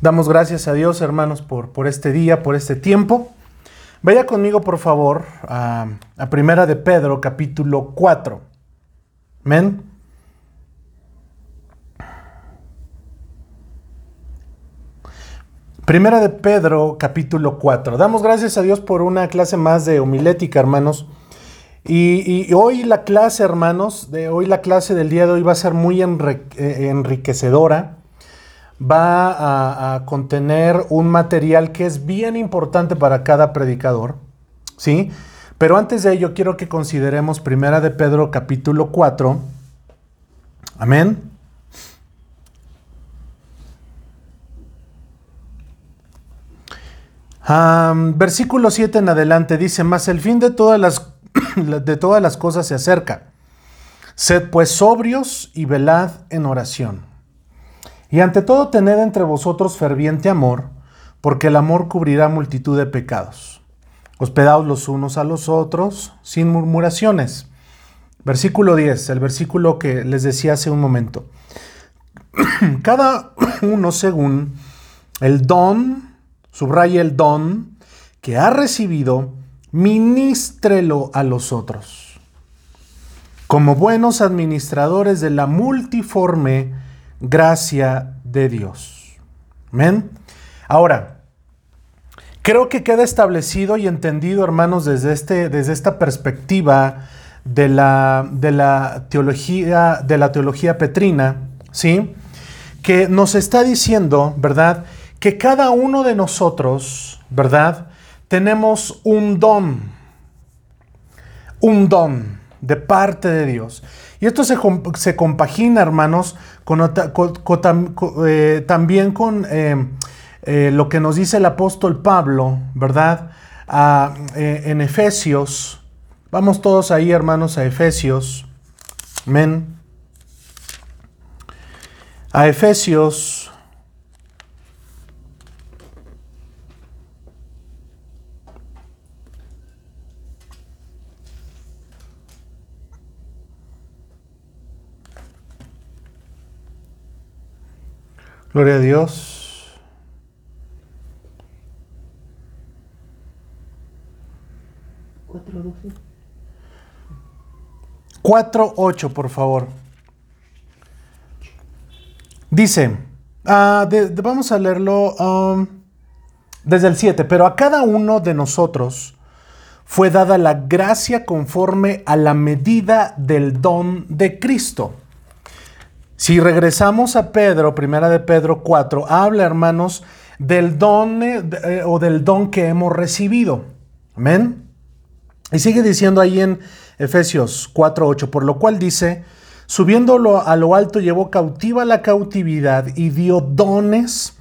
Damos gracias a Dios, hermanos, por, por este día, por este tiempo. Vaya conmigo, por favor, a, a Primera de Pedro, capítulo 4. Amén. Primera de Pedro, capítulo 4. Damos gracias a Dios por una clase más de homilética, hermanos. Y, hoy la clase, hermanos, de hoy la clase del día de hoy va a ser muy eh, enriquecedora. Va a, contener un material que es bien importante para cada predicador, ¿sí? Pero antes de ello quiero que consideremos Primera de Pedro capítulo 4. Amén. versículo 7 en adelante dice, más el fin de todas las de todas las cosas se acerca. Sed pues sobrios y velad en oración. Y ante todo tened entre vosotros ferviente amor, porque el amor cubrirá multitud de pecados. Hospedaos los unos a los otros sin murmuraciones. Versículo 10, el versículo que les decía hace un momento. Cada uno según el don, subraya el don que ha recibido, ministrelo a los otros. Como buenos administradores de la multiforme gracia de Dios. Amén. Ahora, creo que queda establecido y entendido, hermanos, desde, este, desde esta perspectiva de la, de la, teología, de la teología petrina, ¿sí? Que nos está diciendo, ¿verdad? Que cada uno de nosotros, ¿verdad? tenemos un don, un don de parte de Dios. Y esto se, se compagina, hermanos, eh, también con eh, eh, lo que nos dice el apóstol Pablo, ¿verdad? en Efesios. Vamos todos ahí, hermanos, a Efesios. Amén. A Efesios Gloria a Dios. 4.8, por favor. Dice, ah, vamos a leerlo um, desde el 7, pero a cada uno de nosotros fue dada la gracia conforme a la medida del don de Cristo. Si regresamos a Pedro, primera de Pedro 4, habla, hermanos, del don eh, eh, o del don que hemos recibido. Amén. Y sigue diciendo ahí en Efesios 4, 8, por lo cual dice, subiéndolo a lo alto llevó cautiva la cautividad y dio dones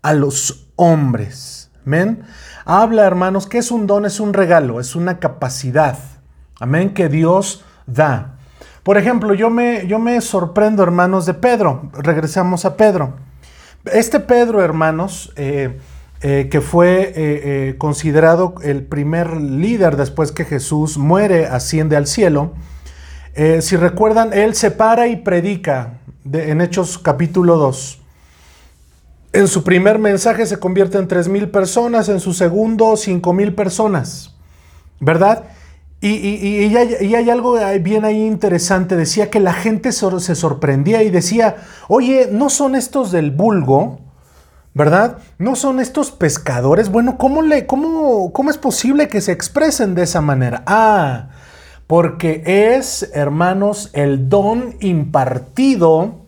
a los hombres. Amén. Habla, hermanos, que es un don, es un regalo, es una capacidad. Amén, que Dios da. Por ejemplo, yo me, yo me sorprendo, hermanos, de Pedro. Regresamos a Pedro. Este Pedro, hermanos, eh, eh, que fue eh, considerado el primer líder después que Jesús muere, asciende al cielo. si recuerdan, él se para y predica en Hechos capítulo 2. En su primer mensaje se convierte en tres mil personas, en su segundo cinco mil personas, ¿verdad? Y, hay, algo bien ahí interesante, decía que la gente se sorprendía y decía, oye, ¿no son estos del vulgo? ¿Verdad? ¿No son estos pescadores? Bueno, ¿cómo, le, cómo, ¿cómo es posible que se expresen de esa manera? Ah, porque es, hermanos, el don impartido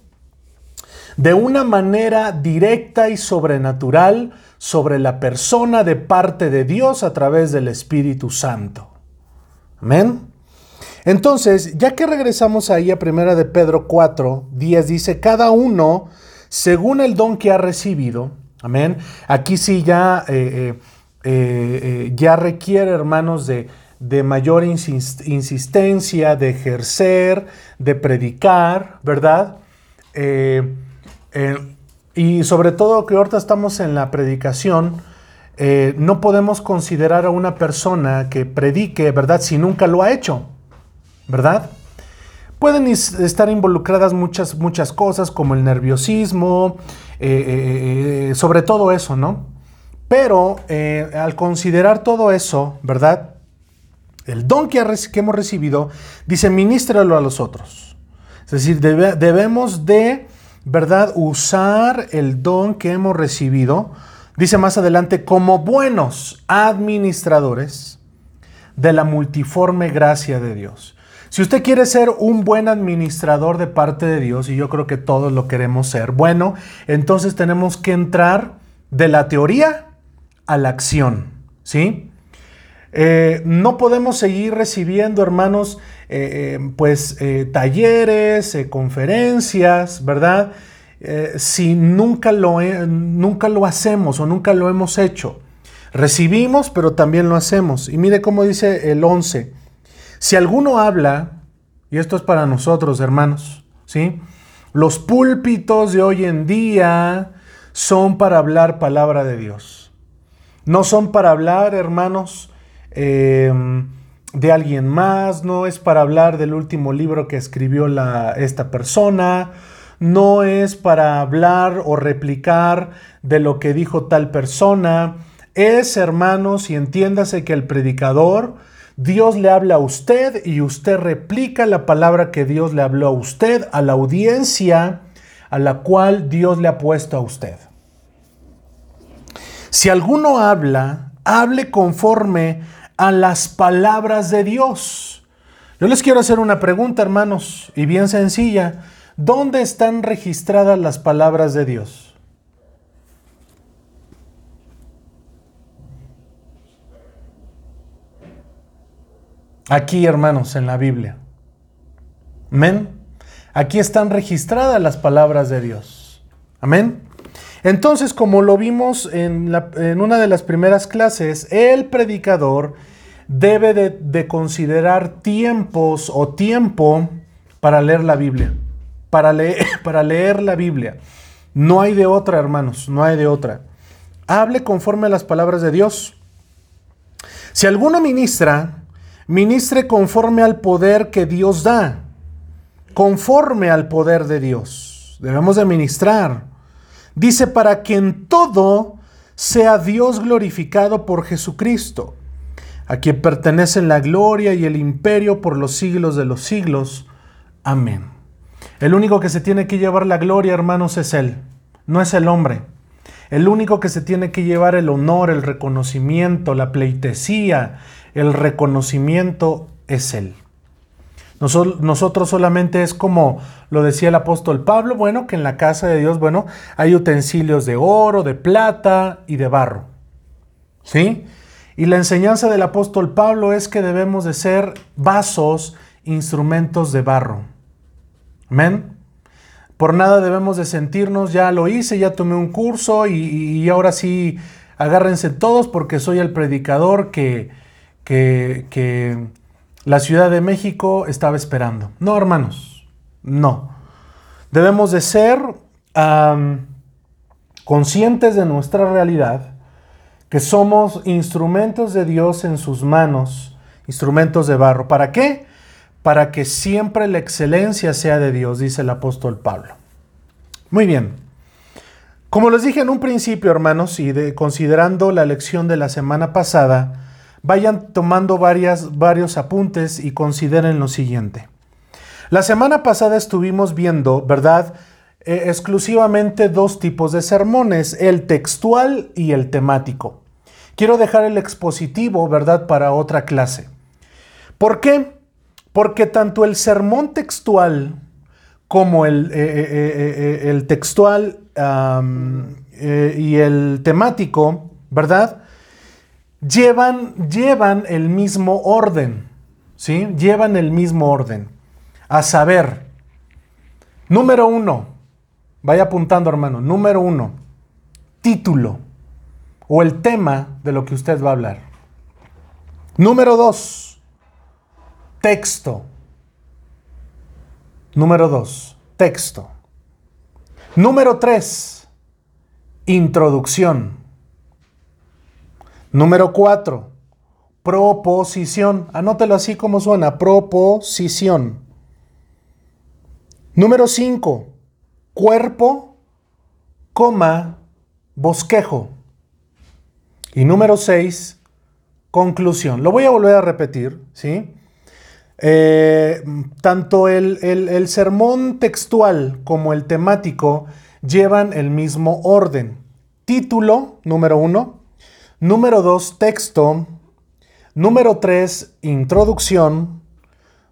de una manera directa y sobrenatural sobre la persona de parte de Dios a través del Espíritu Santo. Amén. Entonces, ya que regresamos ahí a primera de Pedro 4, 10, dice, cada uno según el don que ha recibido. Amén. Aquí sí ya, eh, eh, eh, ya requiere, hermanos, de, de mayor insistencia, de ejercer, de predicar, ¿verdad? y sobre todo que ahorita estamos en la predicación, eh, no podemos considerar a una persona que predique, ¿verdad? Si nunca lo ha hecho, ¿verdad? Pueden estar involucradas muchas, muchas cosas como el nerviosismo, eh, eh, sobre todo eso, ¿no? Pero al considerar todo eso, ¿verdad? El don que, hemos recibido, dice, ministralo a los otros. Es decir, debemos de, ¿verdad?, usar el don que hemos recibido, dice más adelante, como buenos administradores de la multiforme gracia de Dios. Si usted quiere ser un buen administrador de parte de Dios, y yo creo que todos lo queremos ser, bueno, entonces tenemos que entrar de la teoría a la acción, ¿sí? Eh, no podemos seguir recibiendo, hermanos, eh, eh, pues talleres, conferencias, ¿verdad? Si nunca lo, nunca lo hacemos o nunca lo hemos hecho. Recibimos, pero también lo hacemos. Y mire cómo dice el 11. Si alguno habla, y esto es para nosotros, hermanos, ¿sí? Los púlpitos de hoy en día son para hablar palabra de Dios. No son para hablar, hermanos, em, de alguien más, no es para hablar del último libro que escribió esta persona, no es para hablar o replicar de lo que dijo tal persona. Es, hermanos, y entiéndase que el predicador Dios le habla a usted y usted replica la palabra que Dios le habló a usted, a la audiencia a la cual Dios le ha puesto a usted. Si alguno habla, hable conforme a las palabras de Dios. Yo les quiero hacer una pregunta, hermanos, y bien sencilla. ¿Dónde están registradas las palabras de Dios? Aquí, hermanos, en la Biblia. Amén. Aquí están registradas las palabras de Dios. Amén. Entonces, como lo vimos en, una de las primeras clases, el predicador debe de, considerar tiempos o tiempo para leer la Biblia. Para leer, para leer la Biblia. No hay de otra, hermanos, no hay de otra. Hable conforme a las palabras de Dios. Si alguno ministra, ministre conforme al poder que Dios da, conforme al poder de Dios. Debemos de ministrar. Dice, para que en todo sea Dios glorificado por Jesucristo, a quien pertenecen la gloria y el imperio por los siglos de los siglos. Amén. El único que se tiene que llevar la gloria, hermanos, es Él, no es el hombre. El único que se tiene que llevar el honor, el reconocimiento, la pleitesía, el reconocimiento es Él. Nosotros solamente es como lo decía el apóstol Pablo, bueno, que en la casa de Dios, bueno, hay utensilios de oro, de plata y de barro. ¿Sí? Y la enseñanza del apóstol Pablo es que debemos de ser vasos, instrumentos de barro. Amén. Por nada debemos de sentirnos, ya lo hice, ya tomé un curso y, ahora sí, agárrense todos porque soy el predicador que, que, la Ciudad de México estaba esperando. No, hermanos, no. Debemos de ser conscientes de nuestra realidad, que somos instrumentos de Dios en sus manos, instrumentos de barro. ¿Para qué? Para que siempre la excelencia sea de Dios, dice el apóstol Pablo. Muy bien. Como les dije en un principio, hermanos, y de, considerando la lección de la semana pasada, vayan tomando varias, varios apuntes y consideren lo siguiente. La semana pasada estuvimos viendo, ¿verdad? Eh, exclusivamente dos tipos de sermones, el textual y el temático. Quiero dejar el expositivo, ¿verdad?, para otra clase. ¿Por qué? Porque tanto el sermón textual como el, eh, eh, el textual y el temático, ¿verdad? llevan, llevan el mismo orden, ¿sí? Llevan el mismo orden. A saber, número uno, vaya apuntando hermano, número uno, título o el tema de lo que usted va a hablar. Número dos, texto. Número dos, texto. Número tres, introducción. Número 4. Proposición. Anótelo así como suena. Proposición. Número 5. Cuerpo, coma, bosquejo. Y número 6, conclusión. Lo voy a volver a repetir, ¿sí? Eh, tanto el, el, sermón textual como el temático llevan el mismo orden. Título, número 1. Número 2, texto. Número 3, introducción.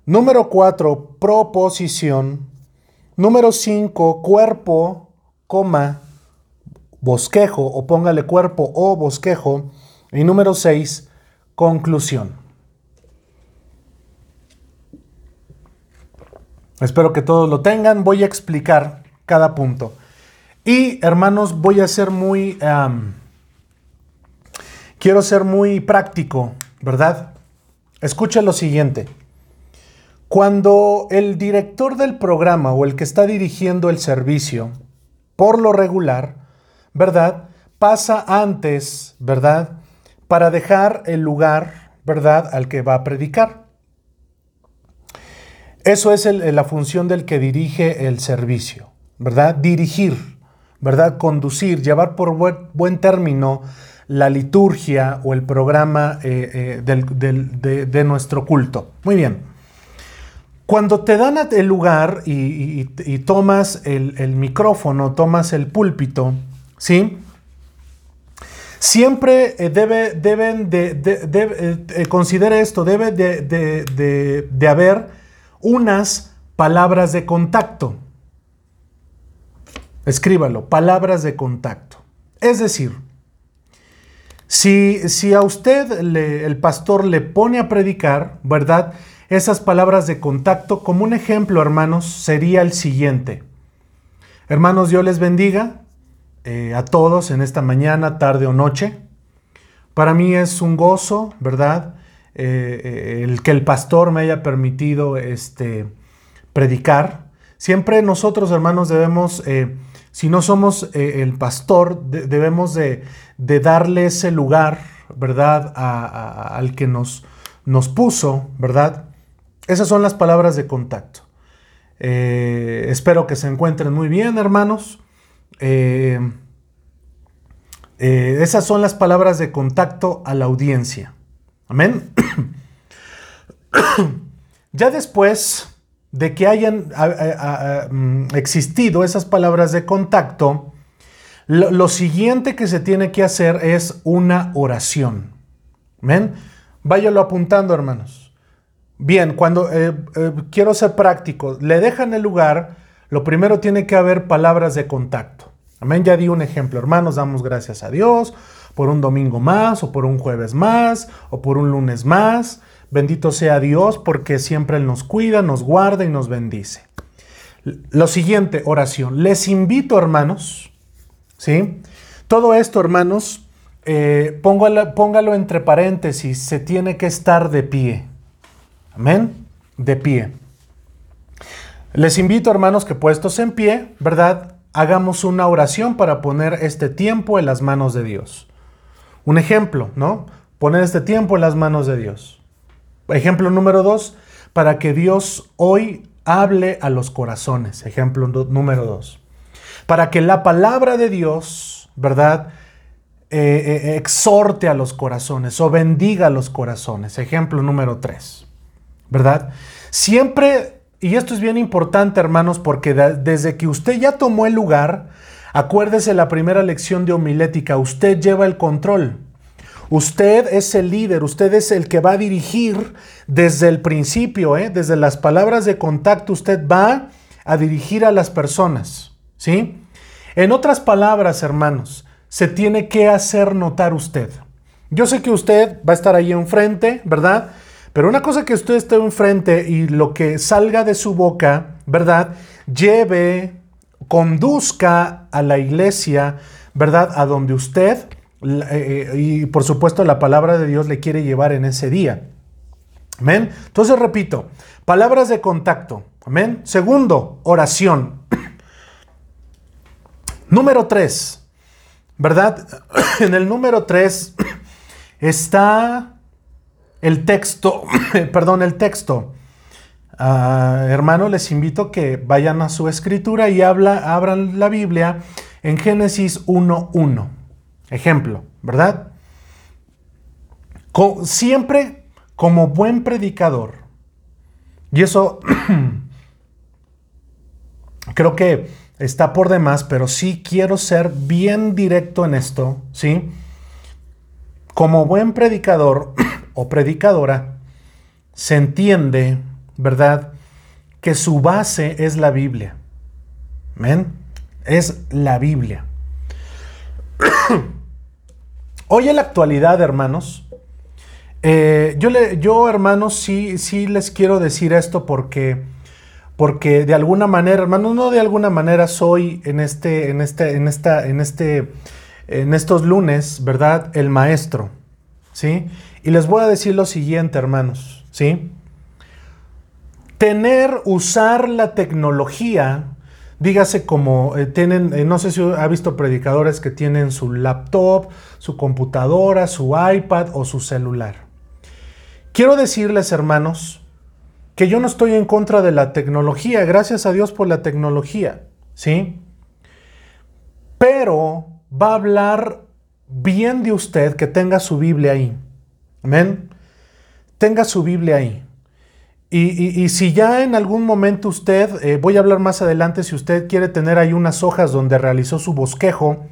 Número 4, proposición. Número 5, cuerpo, coma, bosquejo o póngale cuerpo o bosquejo. Y número 6, conclusión. Espero que todos lo tengan. Voy a explicar cada punto. Y hermanos, voy a ser muy... quiero ser muy práctico, ¿verdad? Escuchen lo siguiente. Cuando el director del programa o el que está dirigiendo el servicio, por lo regular, ¿verdad? Pasa antes, ¿verdad? Para dejar el lugar, ¿verdad? Al que va a predicar. Eso es la función del que dirige el servicio, ¿verdad? Dirigir, ¿verdad? Conducir, llevar por buen, término la liturgia o el programa eh, eh, de, nuestro culto. Muy bien. Cuando te dan el lugar y, tomas el, micrófono, tomas el púlpito, ¿sí? Siempre eh, debe, deben de, considera esto, debe de haber unas palabras de contacto. Escríbalo, palabras de contacto. Es decir, si, si a usted el pastor le pone a predicar, ¿verdad? Esas palabras de contacto, como un ejemplo, hermanos, sería el siguiente. Hermanos, Dios les bendiga eh, a todos en esta mañana, tarde o noche. Para mí es un gozo, ¿verdad? Eh, el que el pastor me haya permitido este, predicar. Siempre nosotros, hermanos, debemos, eh, si no somos eh, el pastor, debemos de, darle ese lugar, ¿verdad?, al que nos, nos puso, ¿verdad? Esas son las palabras de contacto. espero que se encuentren muy bien, hermanos. esas son las palabras de contacto a la audiencia. Amén. ya después de que hayan mm, existido esas palabras de contacto, lo, siguiente que se tiene que hacer es una oración. Amén. Váyalo apuntando, hermanos. Bien, cuando eh, eh, quiero ser práctico, le dejan el lugar, lo primero tiene que haber palabras de contacto. Amén, ya di un ejemplo, hermanos, damos gracias a Dios por un domingo más, o por un jueves más, o por un lunes más. Bendito sea Dios porque siempre Él nos cuida, nos guarda y nos bendice. Lo siguiente, oración. Les invito, hermanos, ¿sí? Todo esto, hermanos, eh, póngalo, póngalo entre paréntesis, se tiene que estar de pie. Amén, de pie. Les invito, hermanos, que puestos en pie, ¿verdad? Hagamos una oración para poner este tiempo en las manos de Dios. Un ejemplo, ¿no? Poner este tiempo en las manos de Dios. Ejemplo número dos, para que Dios hoy hable a los corazones. Ejemplo número dos. Para que la palabra de Dios, ¿verdad? Eh, eh, exhorte a los corazones o bendiga a los corazones. Ejemplo número tres. ¿Verdad? Siempre, y esto es bien importante, hermanos, porque desde que usted ya tomó el lugar, Acuérdese la primera lección de homilética, usted lleva el control. Usted es el líder, usted es el que va a dirigir desde el principio, ¿eh? desde las palabras de contacto, usted va a dirigir a las personas, ¿sí? En otras palabras, hermanos, se tiene que hacer notar usted. Yo sé que usted va a estar ahí enfrente, ¿verdad? Pero una cosa que usted esté enfrente y lo que salga de su boca, ¿verdad? Lleve conduzca a la iglesia, ¿verdad? A donde usted, eh, eh, y por supuesto la palabra de Dios le quiere llevar en ese día. Amén. Entonces repito, palabras de contacto. Amén. Segundo, oración. número tres, ¿verdad? en el número tres está el texto, perdón, el texto. Hermano, les invito que vayan a su escritura y habla, abran la Biblia en Génesis 1.1. Ejemplo, ¿verdad? siempre como buen predicador, y eso creo que está por demás, pero sí quiero ser bien directo en esto, ¿sí? Como buen predicador o predicadora, se entiende, ¿verdad? Que su base es la Biblia. ¿Ven? Es la Biblia. Hoy en la actualidad, hermanos, eh, yo, le, yo, hermanos, sí, sí les quiero decir esto porque, porque de alguna manera, hermanos, no de alguna manera soy en este, en este, en esta, en este, en estos lunes, ¿verdad? El maestro, ¿sí? Y les voy a decir lo siguiente, hermanos, ¿sí? Tener, usar la tecnología, dígase como eh, tienen, eh, no sé si ha visto predicadores que tienen su laptop, su computadora, su iPad o su celular. Quiero decirles, hermanos, que yo no estoy en contra de la tecnología, gracias a Dios por la tecnología, ¿sí? Pero va a hablar bien de usted que tenga su Biblia ahí. Amén. Tenga su Biblia ahí. Y, si ya en algún momento usted, eh, voy a hablar más adelante, si usted quiere tener ahí unas hojas donde realizó su bosquejo,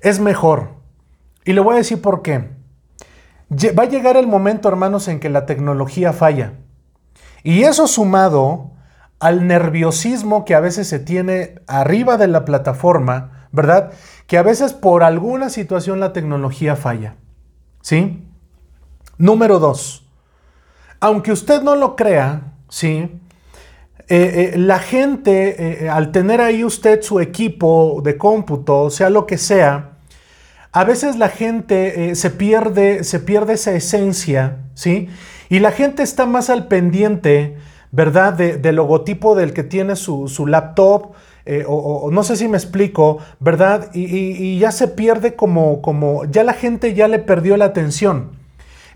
es mejor. Y le voy a decir por qué. Va a llegar el momento, hermanos, en que la tecnología falla. Y eso sumado al nerviosismo que a veces se tiene arriba de la plataforma, ¿verdad? Que a veces por alguna situación la tecnología falla. ¿Sí? Número dos. Aunque usted no lo crea, ¿sí? Eh, eh, la gente, eh, al tener ahí usted su equipo de cómputo, sea lo que sea, a veces la gente se, pierde, se pierde esa esencia, ¿sí? Y la gente está más al pendiente, ¿verdad? del logotipo del que tiene su, laptop, eh, o, no sé si me explico, ¿verdad? Y, ya se pierde como, como, ya la gente ya le perdió la atención.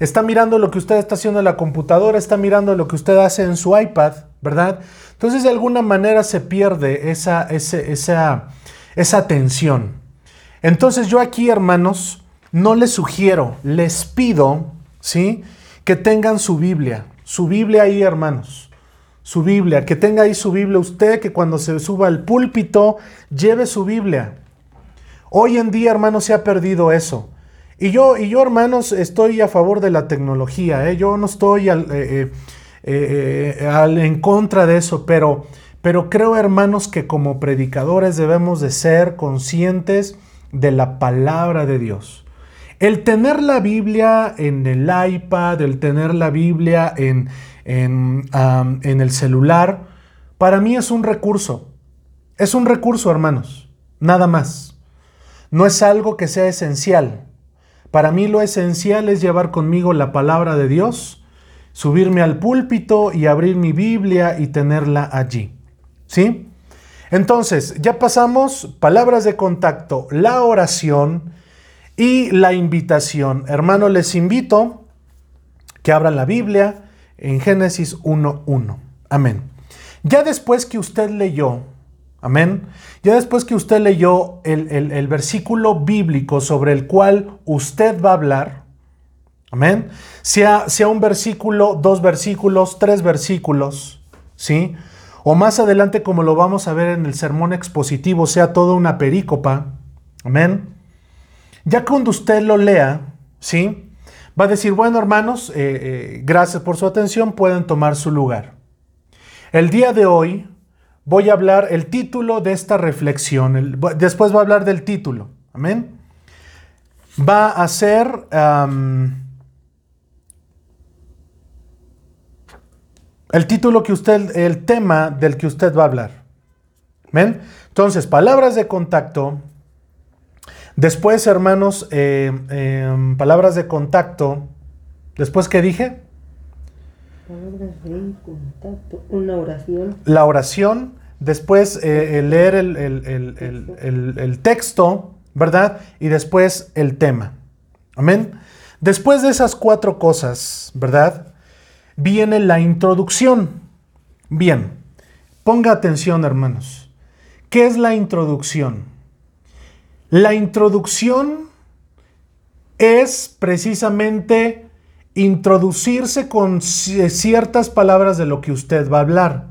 Está mirando lo que usted está haciendo en la computadora, está mirando lo que usted hace en su iPad, ¿verdad? Entonces de alguna manera se pierde esa, esa, esa atención. Entonces yo aquí, hermanos, no les sugiero, les pido, ¿sí? Que tengan su Biblia, su Biblia ahí, hermanos. Su Biblia, que tenga ahí su Biblia usted, que cuando se suba al púlpito, lleve su Biblia. Hoy en día, hermanos, se ha perdido eso. Y yo, y yo hermanos, estoy a favor de la tecnología. ¿eh? Yo no estoy eh, eh, en contra de eso, pero, pero creo, hermanos, que como predicadores debemos de ser conscientes de la palabra de Dios. El tener la Biblia en el iPad, el tener la Biblia en, en, el celular, para mí es un recurso. Es un recurso, hermanos, nada más. No es algo que sea esencial. Para mí lo esencial es llevar conmigo la palabra de Dios, subirme al púlpito y abrir mi Biblia y tenerla allí. ¿Sí? Entonces, ya pasamos palabras de contacto, la oración y la invitación. Hermano, les invito que abran la Biblia en Génesis 1.1. Amén. Ya después que usted leyó, amén, ya después que usted leyó el, el versículo bíblico sobre el cual usted va a hablar, amén, sea, sea un versículo, dos versículos, tres versículos, ¿sí? O más adelante, como lo vamos a ver en el sermón expositivo, sea toda una perícopa. Amén. Ya cuando usted lo lea, ¿sí? Va a decir, bueno hermanos, eh, eh, gracias por su atención, pueden tomar su lugar. El día de hoy voy a hablar el título de esta reflexión, después va a hablar del título, amén. Va a ser... el título que usted, el tema del que usted va a hablar. ¿Ven? Entonces, palabras de contacto. Después, hermanos, eh, em, palabras de contacto. Después, ¿qué dije? Palabras de contacto. Una oración. La oración. Después, eh, leer el, el texto, ¿verdad? Y después el tema. Amén. Después de esas cuatro cosas, ¿verdad? viene la introducción. Bien, ponga atención hermanos. ¿Qué es la introducción? La introducción es precisamente introducirse con ciertas palabras de lo que usted va a hablar.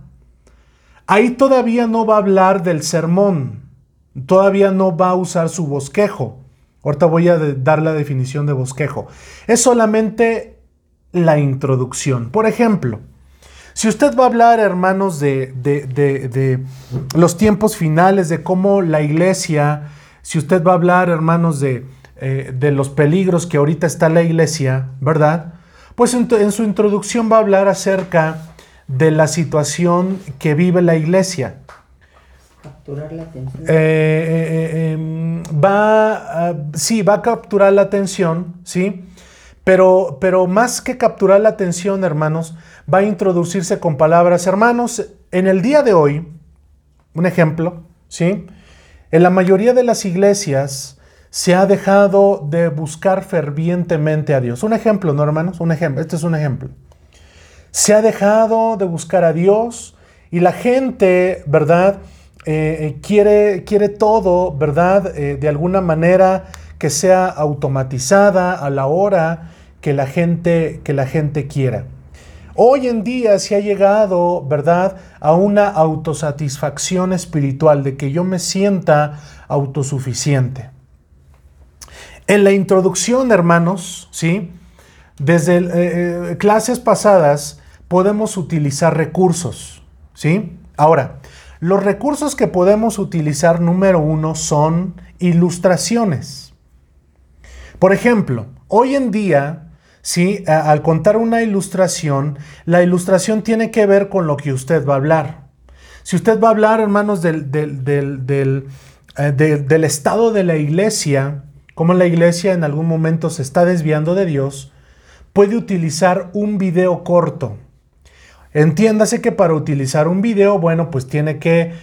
Ahí todavía no va a hablar del sermón, todavía no va a usar su bosquejo. Ahorita voy a dar la definición de bosquejo. Es solamente la introducción. Por ejemplo, si usted va a hablar, hermanos, de, de, los tiempos finales, de cómo la iglesia, si usted va a hablar, hermanos, de, eh, los peligros que ahorita está la iglesia, ¿verdad? Pues en, su introducción va a hablar acerca de la situación que vive la iglesia. Capturar la atención. Eh, eh, em, va, sí, va a capturar la atención, ¿sí? Pero, pero más que capturar la atención, hermanos, va a introducirse con palabras, hermanos, en el día de hoy, un ejemplo, ¿sí? En la mayoría de las iglesias se ha dejado de buscar fervientemente a Dios. Un ejemplo, ¿no, hermanos? Un ejemplo, este es un ejemplo. Se ha dejado de buscar a Dios y la gente, ¿verdad? Eh, eh, quiere, quiere todo, ¿verdad? Eh, de alguna manera que sea automatizada a la hora que la gente, que la gente quiera. Hoy en día se ha llegado, ¿verdad?, a una autosatisfacción espiritual, de que yo me sienta autosuficiente. En la introducción, hermanos, ¿sí? Desde eh, eh, clases pasadas podemos utilizar recursos, ¿sí? Ahora, los recursos que podemos utilizar, número uno, son ilustraciones. Por ejemplo, hoy en día ¿sí? Al contar una ilustración, la ilustración tiene que ver con lo que usted va a hablar. Si usted va a hablar, hermanos, del, del, eh, estado de la iglesia, como la iglesia en algún momento se está desviando de Dios, puede utilizar un video corto. Entiéndase que para utilizar un video, bueno, pues tiene que,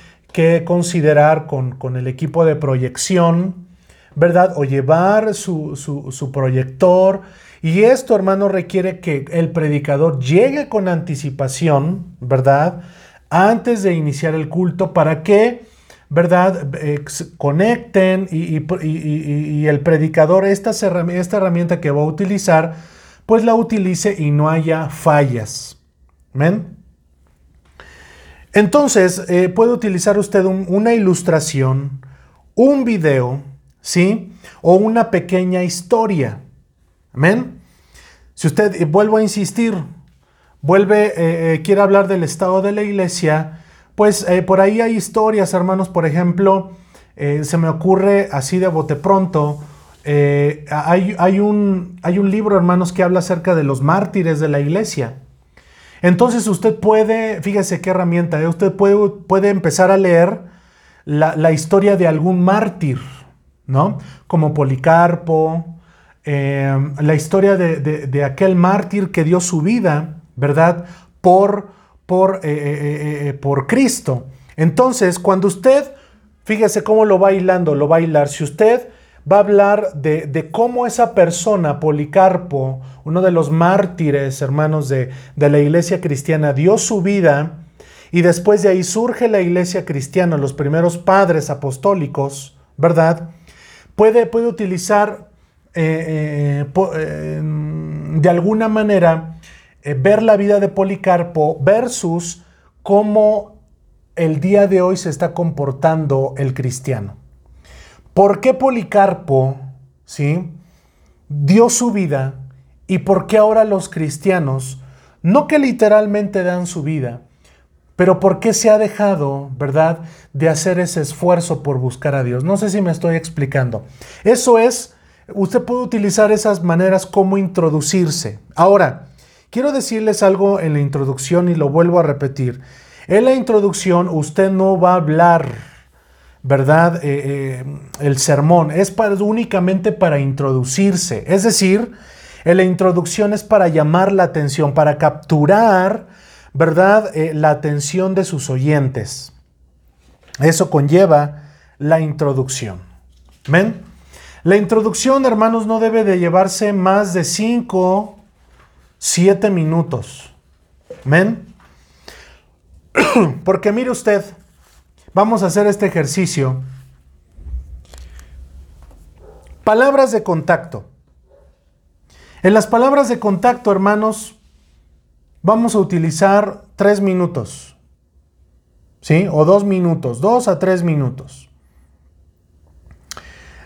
considerar con, el equipo de proyección, ¿verdad? O llevar su, su proyector y esto, hermano, requiere que el predicador llegue con anticipación, ¿verdad? Antes de iniciar el culto para que, ¿verdad? conecten y, el predicador esta, esta herramienta que va a utilizar, pues la utilice y no haya fallas. ¿Ven? Entonces, eh, puede utilizar usted una ilustración, un video, ¿sí? O una pequeña historia. Amén. Si usted, eh, vuelvo a insistir, vuelve, eh, eh, quiere hablar del estado de la iglesia, pues por ahí hay historias, hermanos, por ejemplo, se me ocurre así de bote pronto, hay, hay, un, hay un libro, hermanos, que habla acerca de los mártires de la iglesia. Entonces usted puede, fíjese qué herramienta, usted puede, puede empezar a leer la, la, historia de algún mártir, ¿no? Como Policarpo, la historia de, aquel mártir que dio su vida, ¿verdad? Por, por, eh, eh, eh, por Cristo. Entonces, cuando usted, fíjese cómo lo va hilando, lo va a hilar. Si usted va a hablar de, de, cómo esa persona, Policarpo, uno de los mártires, hermanos de, de, la iglesia cristiana, dio su vida y después de ahí surge la iglesia cristiana, los primeros padres apostólicos, ¿verdad? Puede, puede utilizar de alguna manera ver la vida de Policarpo versus cómo el día de hoy se está comportando el cristiano. ¿Por qué Policarpo ¿sí? dio su vida y por qué ahora los cristianos, no que literalmente dan su vida, pero por qué se ha dejado, ¿verdad?, de hacer ese esfuerzo por buscar a Dios. No sé si me estoy explicando. Eso es Usted puede utilizar esas maneras como introducirse. Ahora, quiero decirles algo en la introducción y lo vuelvo a repetir. En la introducción usted no va a hablar, ¿verdad? Eh, eh, el sermón es únicamente para introducirse. Es decir, en la introducción es para llamar la atención, para capturar, ¿verdad? Eh, la atención de sus oyentes. Eso conlleva la introducción. ¿Ven? La introducción, hermanos, no debe de llevarse más de 5, 7 minutos. ¿Men? Porque mire usted, vamos a hacer este ejercicio. Palabras de contacto. En las palabras de contacto, hermanos, vamos a utilizar tres minutos. ¿Sí? O dos minutos, dos a tres minutos.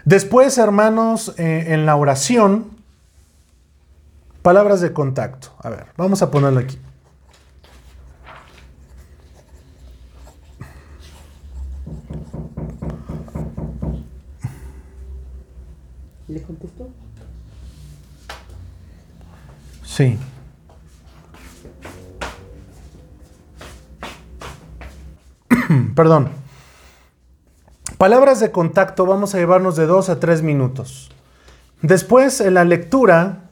Después, hermanos, eh, en la oración, palabras de contacto. A ver, vamos a ponerlo aquí. ¿Le contestó? Sí. Perdón. Palabras de contacto vamos a llevarnos de dos a tres minutos. Después, en la lectura,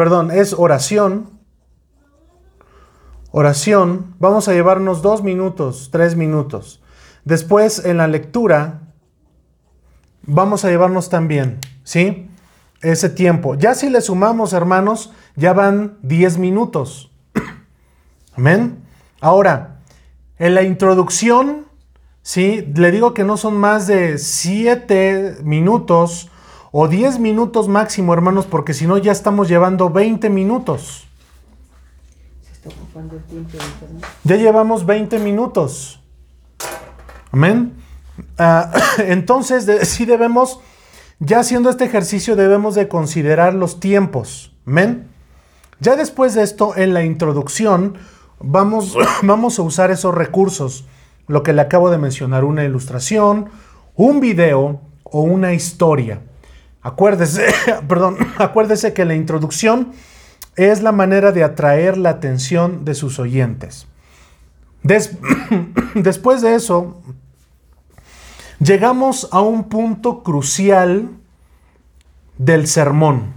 perdón, es oración. Oración, vamos a llevarnos dos minutos, tres minutos. Después, en la lectura, vamos a llevarnos también, ¿sí? Ese tiempo. Ya si le sumamos, hermanos, ya van 10 minutos. Amén. Ahora, en la introducción, ¿sí? Le digo que no son más de 7 minutos o 10 minutos máximo, hermanos, porque si no ya estamos llevando 20 minutos. Se está ocupando el tiempo de internet. Ya llevamos 20 minutos. Amén. Ah, entonces, de- sí debemos, ya haciendo este ejercicio, debemos de considerar los tiempos. Amén. Ya después de esto, en la introducción, vamos, vamos a usar esos recursos. Lo que le acabo de mencionar, una ilustración, un video o una historia. Acuérdese, perdón, acuérdese que la introducción es la manera de atraer la atención de sus oyentes. Des- después de eso, llegamos a un punto crucial del sermón.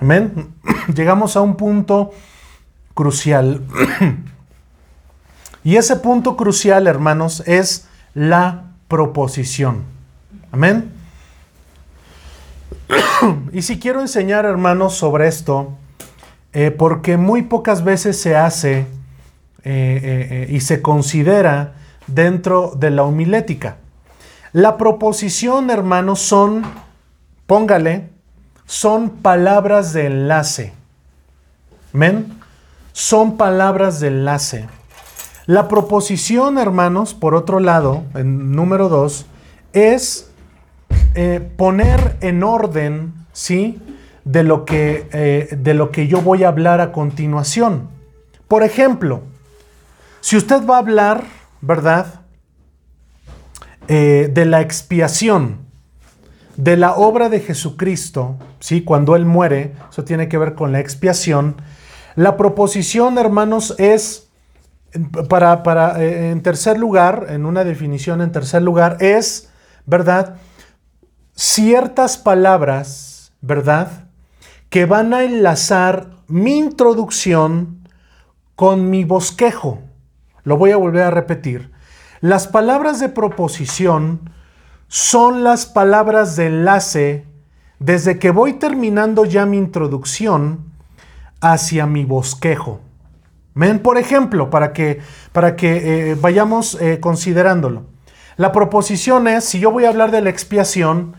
Amén. Llegamos a un punto crucial. y ese punto crucial, hermanos, es la proposición. Amén. y si quiero enseñar, hermanos, sobre esto, eh, porque muy pocas veces se hace eh, eh, y se considera dentro de la homilética. La proposición, hermanos, son, póngale, son palabras de enlace. ¿Men? Son palabras de enlace. La proposición, hermanos, por otro lado, en número dos, es eh, poner en orden, ¿sí? De lo, que, eh, de lo que yo voy a hablar a continuación. Por ejemplo, si usted va a hablar, ¿verdad? Eh, de la expiación, de la obra de Jesucristo, ¿sí? Cuando Él muere, eso tiene que ver con la expiación. La proposición, hermanos, es, para, para, en tercer lugar, en una definición en tercer lugar, es, ¿verdad? Ciertas palabras, ¿verdad? Que van a enlazar mi introducción con mi bosquejo. Lo voy a volver a repetir. Las palabras de proposición son las palabras de enlace desde que voy terminando ya mi introducción hacia mi bosquejo. ¿Ven? Por ejemplo, para que, para que eh, vayamos eh, considerándolo. La proposición es, si yo voy a hablar de la expiación,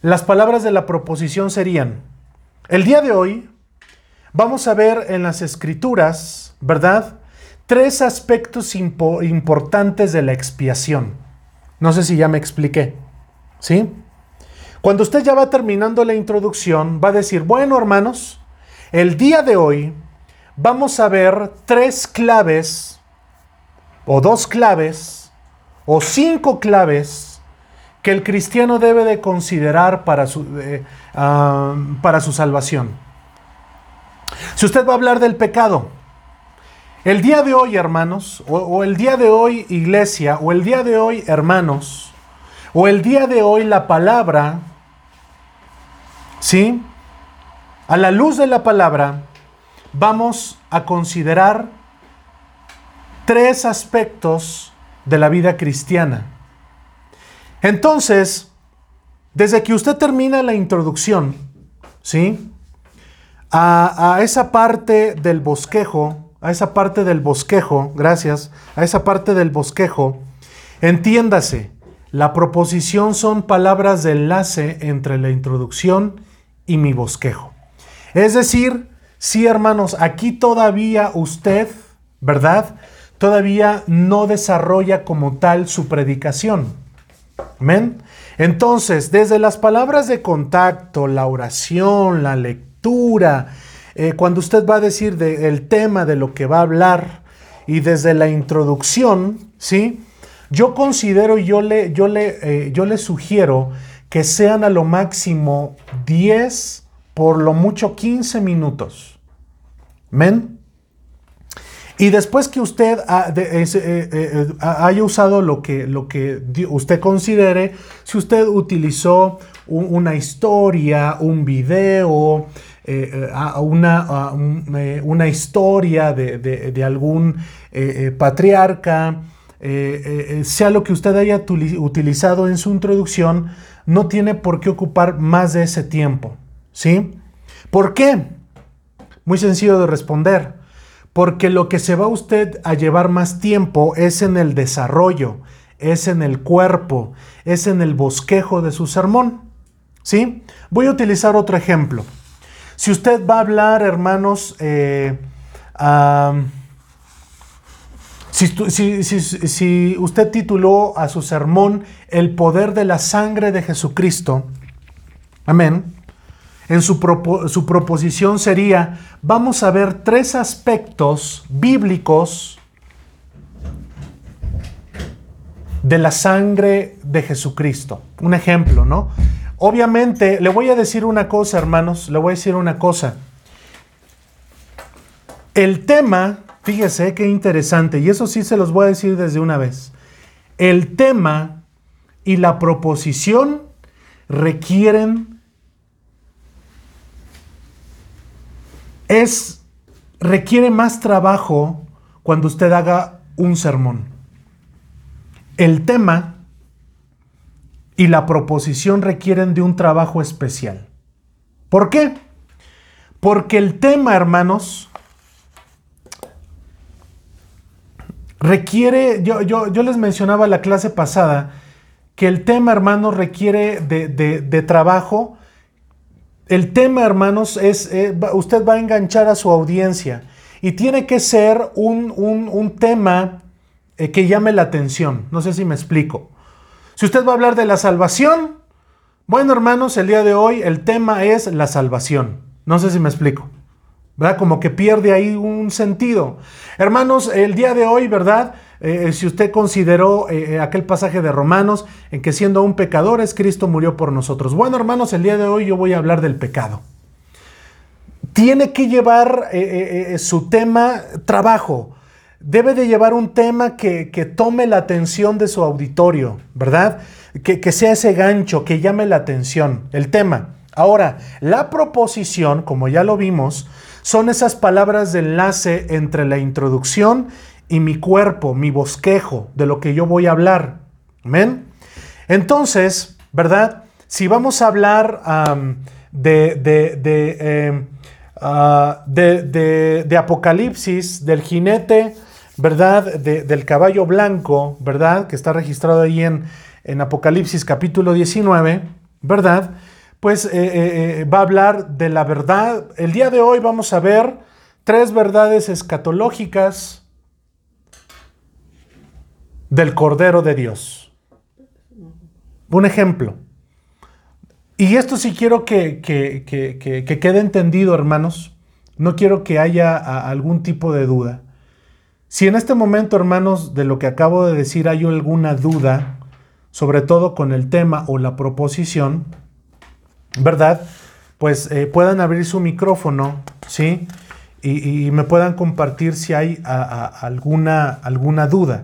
las palabras de la proposición serían, el día de hoy vamos a ver en las escrituras, ¿verdad? Tres aspectos impo- importantes de la expiación. No sé si ya me expliqué. ¿Sí? Cuando usted ya va terminando la introducción, va a decir, bueno hermanos, el día de hoy vamos a ver tres claves, o dos claves, o cinco claves que el cristiano debe de considerar para su, eh, para su salvación. Si usted va a hablar del pecado, el día de hoy, hermanos, o, o el día de hoy, iglesia, o el día de hoy, hermanos, o el día de hoy, la palabra, ¿sí? A la luz de la palabra, vamos a considerar tres aspectos de la vida cristiana. Entonces, desde que usted termina la introducción, ¿sí? A, esa parte del bosquejo, a esa parte del bosquejo, gracias, a esa parte del bosquejo, entiéndase, La proposición son palabras de enlace entre la introducción y mi bosquejo. Es decir, sí hermanos, aquí todavía usted, ¿verdad? Todavía no desarrolla como tal su predicación. Amén. Entonces, desde las palabras de contacto, la oración, la lectura, eh, cuando usted va a decir el tema de lo que va a hablar y desde la introducción, ¿sí? Yo considero y yo le, yo, le, eh, yo le sugiero que sean a lo máximo 10, por lo mucho 15 minutos. ¿Men? Y después que usted eh, haya usado lo que, lo que usted considere, si usted utilizó una historia, un video, eh, una, eh, una, historia de, algún eh, patriarca, sea lo que usted haya utilizado en su introducción, no tiene por qué ocupar más de ese tiempo. ¿Sí? ¿Por qué? Muy sencillo de responder. Porque lo que se va usted a llevar más tiempo es en el desarrollo, es en el cuerpo, es en el bosquejo de su sermón. ¿Sí? Voy a utilizar otro ejemplo. Si usted va a hablar, hermanos, eh, si, usted tituló a su sermón El poder de la sangre de Jesucristo, amén, en su, su proposición sería, vamos a ver tres aspectos bíblicos de la sangre de Jesucristo. Un ejemplo, ¿no? Obviamente, le voy a decir una cosa, hermanos, le voy a decir una cosa. El tema, fíjese qué interesante, y eso sí se los voy a decir desde una vez. El tema y la proposición requieren es requiere más trabajo cuando usted haga un sermón. El tema y la proposición requieren de un trabajo especial. ¿Por qué? Porque el tema, hermanos, requiere, yo, yo, les mencionaba la clase pasada, que el tema, hermanos, requiere de, trabajo. El tema, hermanos, es, eh, usted va a enganchar a su audiencia y tiene que ser un, tema eh, que llame la atención. No sé si me explico. Si usted va a hablar de la salvación, bueno hermanos, el día de hoy el tema es la salvación. No sé si me explico. ¿Verdad? Como que pierde ahí un sentido. Hermanos, el día de hoy, ¿verdad? Eh, si usted consideró eh, eh, aquel pasaje de Romanos en que siendo un pecador es Cristo murió por nosotros. Bueno, hermanos, el día de hoy yo voy a hablar del pecado. Tiene que llevar su tema trabajo debe de llevar un tema que, tome la atención de su auditorio, ¿verdad? Que, sea ese gancho, que llame la atención, el tema. Ahora, la proposición, como ya lo vimos, son esas palabras de enlace entre la introducción y mi cuerpo, mi bosquejo, de lo que yo voy a hablar. ¿Amén? Entonces, ¿verdad? Si vamos a hablar de, em, ah, de, de, de Apocalipsis, del jinete, ¿verdad? del caballo blanco, ¿verdad? Que está registrado ahí en, en Apocalipsis capítulo 19, ¿verdad? Pues eh, eh, eh, va a hablar de la verdad. El día de hoy vamos a ver tres verdades escatológicas del Cordero de Dios. Un ejemplo. Y esto sí quiero que, que, que quede entendido, hermanos. No quiero que haya algún tipo de duda. Si en este momento, hermanos, de lo que acabo de decir hay alguna duda, sobre todo con el tema o la proposición, ¿verdad? Pues eh, puedan abrir su micrófono, ¿sí? Y, me puedan compartir si hay alguna, alguna duda.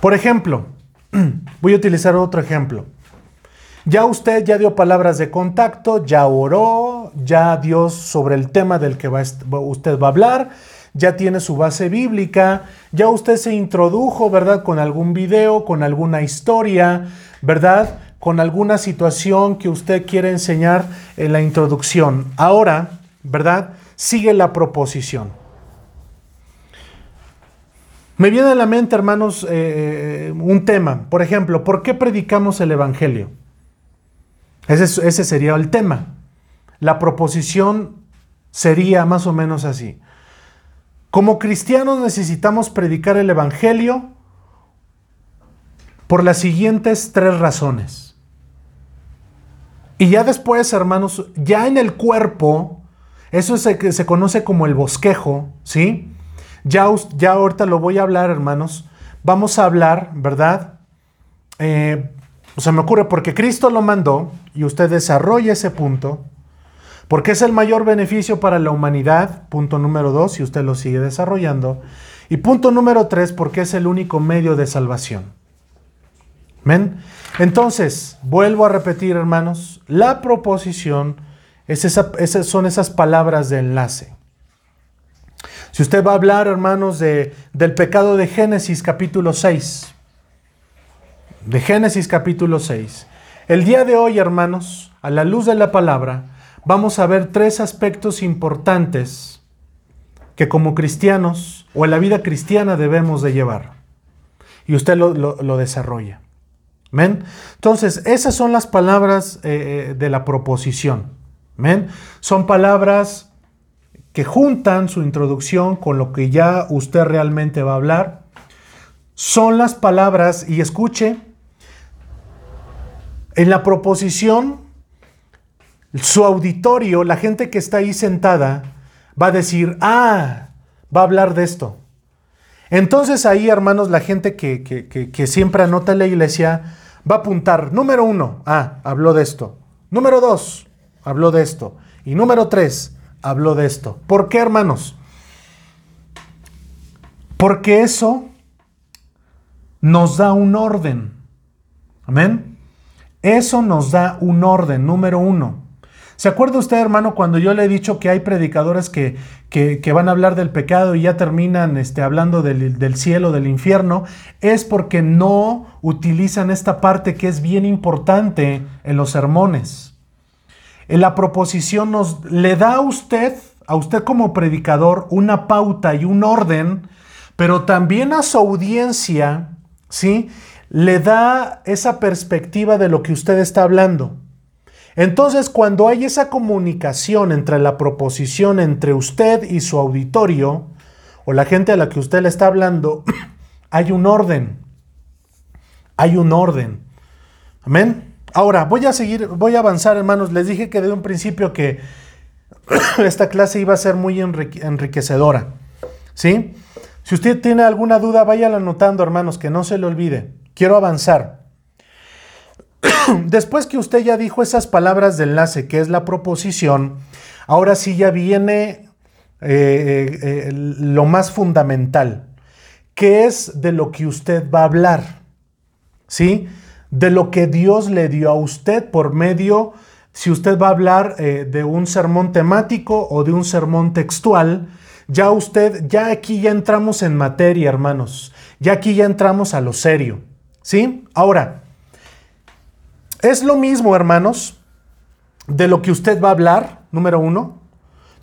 Por ejemplo, voy a utilizar otro ejemplo. Ya usted ya dio palabras de contacto, ya oró, ya dio sobre el tema del que va, usted va a hablar, ya tiene su base bíblica, ya usted se introdujo, ¿verdad? Con algún video, con alguna historia, ¿verdad? Con alguna situación que usted quiere enseñar en la introducción. Ahora, ¿verdad? Sigue la proposición. Me viene a la mente, hermanos, eh, un tema. Por ejemplo, ¿por qué predicamos el Evangelio? Ese, sería el tema. La proposición sería más o menos así. Como cristianos necesitamos predicar el Evangelio por las siguientes tres razones. Y ya después, hermanos, ya en el cuerpo, eso se conoce como el bosquejo, ¿sí? Ya, ya ahorita lo voy a hablar, hermanos. Vamos a hablar, ¿verdad? Eh, o sea, me ocurre porque Cristo lo mandó y usted desarrolla ese punto. Porque es el mayor beneficio para la humanidad, punto número dos, si usted lo sigue desarrollando. Y punto número tres, porque es el único medio de salvación. ¿Ven? Entonces, vuelvo a repetir, hermanos, la proposición es esas son esas palabras de enlace. Si usted va a hablar, hermanos, de, del pecado de Génesis capítulo 6, de Génesis capítulo 6, el día de hoy, hermanos, a la luz de la palabra, vamos a ver tres aspectos importantes que como cristianos o en la vida cristiana debemos de llevar. Y usted lo desarrolla. ¿Men? Entonces, esas son las palabras eh, eh, de la proposición. ¿Men? Son palabras que juntan su introducción con lo que ya usted realmente va a hablar. Son las palabras, y escuche, en la proposición, su auditorio, la gente que está ahí sentada, va a decir, ah, va a hablar de esto. Entonces ahí, hermanos, la gente que, siempre anota la iglesia va a apuntar, número uno, ah, habló de esto. Número dos, habló de esto. Y número tres, habló de esto. ¿Por qué, hermanos? Porque eso nos da un orden. Amén. Eso nos da un orden, número uno. ¿Se acuerda usted, hermano, cuando yo le he dicho que hay predicadores que, que, van a hablar del pecado y ya terminan este, hablando del, del, cielo, del infierno? Es porque no utilizan esta parte que es bien importante en los sermones. La proposición nos le da a usted, a usted como predicador, una pauta y un orden, pero también a su audiencia, ¿sí? Le da esa perspectiva de lo que usted está hablando. Entonces, cuando hay esa comunicación entre la proposición entre usted y su auditorio, o la gente a la que usted le está hablando, hay un orden. Hay un orden. Amén. Ahora, voy a seguir, voy a avanzar, hermanos. Les dije que de un principio que esta clase iba a ser muy enriquecedora. ¿Sí? Si usted tiene alguna duda, váyala anotando, hermanos, que no se le olvide. Quiero avanzar. Después que usted ya dijo esas palabras de enlace, que es la proposición, ahora sí ya viene eh, eh, eh, lo más fundamental, que es de lo que usted va a hablar, ¿sí? De lo que Dios le dio a usted por medio, si usted va a hablar de un sermón temático o de un sermón textual, ya usted, ya aquí ya entramos en materia, hermanos, ya aquí ya entramos a lo serio, ¿sí? Ahora, es lo mismo, hermanos, de lo que usted va a hablar, número uno.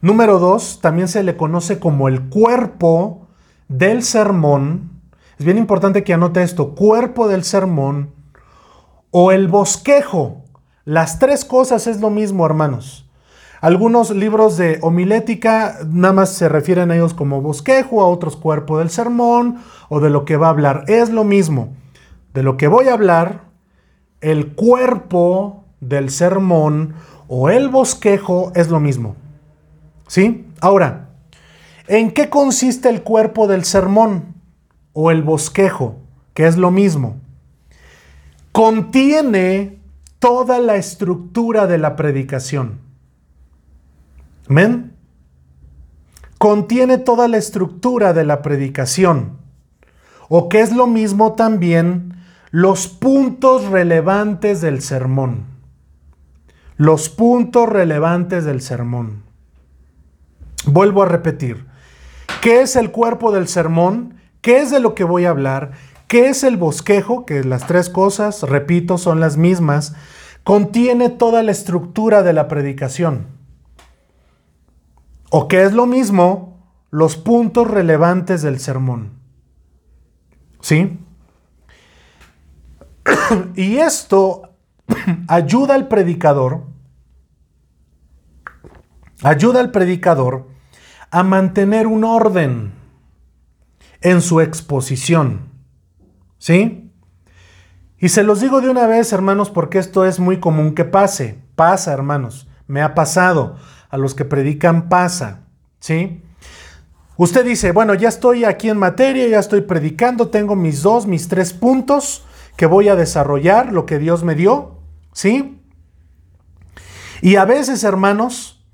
Número dos, también se le conoce como el cuerpo del sermón. Es bien importante que anote esto, cuerpo del sermón o el bosquejo. Las tres cosas es lo mismo, hermanos. Algunos libros de homilética nada más se refieren a ellos como bosquejo, a otros cuerpo del sermón o de lo que va a hablar. Es lo mismo. De lo que voy a hablar el cuerpo del sermón o el bosquejo es lo mismo. ¿Sí? Ahora, ¿en qué consiste el cuerpo del sermón o el bosquejo, que es lo mismo? Contiene toda la estructura de la predicación. ¿Men? Contiene toda la estructura de la predicación. O que es lo mismo también los puntos relevantes del sermón. Los puntos relevantes del sermón. Vuelvo a repetir. ¿Qué es el cuerpo del sermón? ¿Qué es de lo que voy a hablar? ¿Qué es el bosquejo? Que las tres cosas, repito, son las mismas. Contiene toda la estructura de la predicación. O qué es lo mismo, los puntos relevantes del sermón. ¿Sí? y esto ayuda al predicador, ayuda al predicador a mantener un orden en su exposición. ¿Sí? Y se los digo de una vez, hermanos, porque esto es muy común que pase. Pasa, hermanos. Me ha pasado. A los que predican pasa. ¿Sí? Usted dice, bueno, ya estoy aquí en materia, ya estoy predicando, tengo mis dos, mis tres puntos que voy a desarrollar, lo que Dios me dio. ¿Sí? Y a veces, hermanos,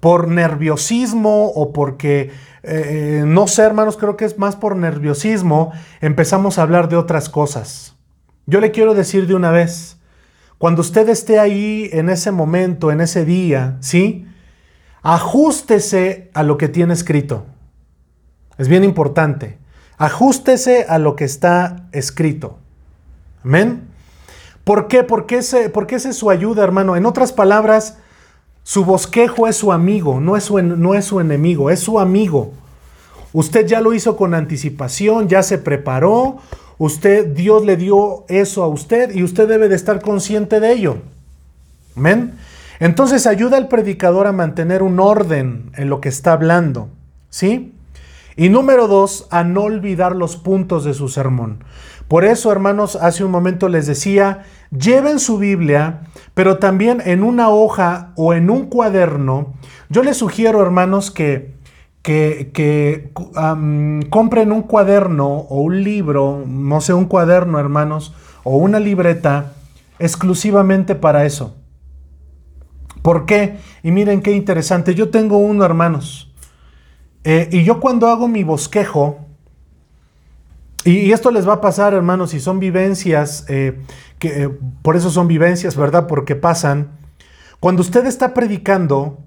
por nerviosismo o porque, eh, no sé, hermanos, creo que es más por nerviosismo, empezamos a hablar de otras cosas. Yo le quiero decir de una vez, cuando usted esté ahí en ese momento, en ese día, ¿sí? Ajústese a lo que tiene escrito. Es bien importante. Ajústese a lo que está escrito. Amén. ¿Por qué? Porque ese, porque esa es su ayuda, hermano. En otras palabras, su bosquejo es su amigo, no es su, no es su enemigo, es su amigo. Usted ya lo hizo con anticipación, ya se preparó, usted, Dios le dio eso a usted y usted debe de estar consciente de ello. Amén. Entonces ayuda al predicador a mantener un orden en lo que está hablando, ¿sí? Y número dos, a no olvidar los puntos de su sermón. Por eso, hermanos, hace un momento les decía, lleven su Biblia, pero también en una hoja o en un cuaderno. Yo les sugiero, hermanos, que, que, compren un cuaderno o un libro, no sé, un cuaderno, hermanos, o una libreta exclusivamente para eso. ¿Por qué? Y miren qué interesante. Yo tengo uno, hermanos. Eh, y yo cuando hago mi bosquejo, y, esto les va a pasar, hermanos, si son vivencias, eh, que eh, por eso son vivencias, ¿verdad? Porque pasan. Cuando usted está predicando,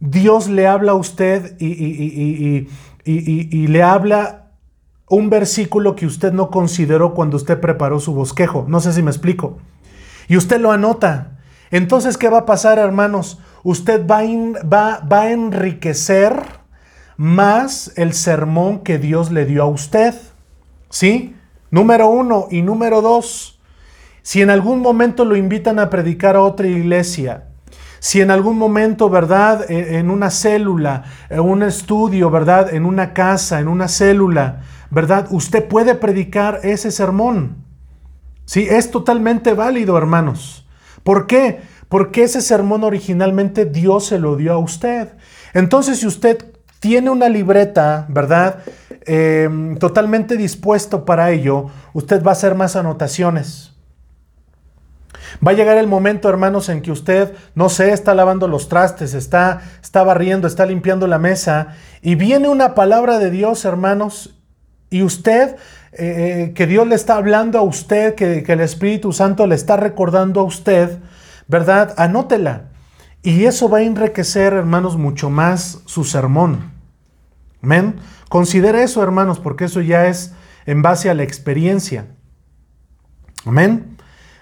Dios le habla a usted y, le habla un versículo que usted no consideró cuando usted preparó su bosquejo. No sé si me explico. Y usted lo anota. Entonces, ¿qué va a pasar, hermanos? Usted va, va, va a enriquecer más el sermón que Dios le dio a usted. ¿Sí? Número uno. Y número dos, si en algún momento lo invitan a predicar a otra iglesia, si en algún momento, ¿verdad? E, en una célula, en un estudio, ¿verdad? En una casa, en una célula, ¿verdad? Usted puede predicar ese sermón. Sí, es totalmente válido, hermanos. ¿Por qué? Porque ese sermón originalmente Dios se lo dio a usted. Entonces, si usted tiene una libreta, ¿verdad? Em, totalmente dispuesto para ello, usted va a hacer más anotaciones. Va a llegar el momento, hermanos, en que usted, no sé, está lavando los trastes, está, está barriendo, está limpiando la mesa, y viene una palabra de Dios, hermanos, y usted, eh, eh, que Dios le está hablando a usted, que, que el Espíritu Santo le está recordando a usted, ¿verdad? Anótela. Y eso va a enriquecer, hermanos, mucho más su sermón. Amén. Considere eso, hermanos, porque eso ya es en base a la experiencia. Amén.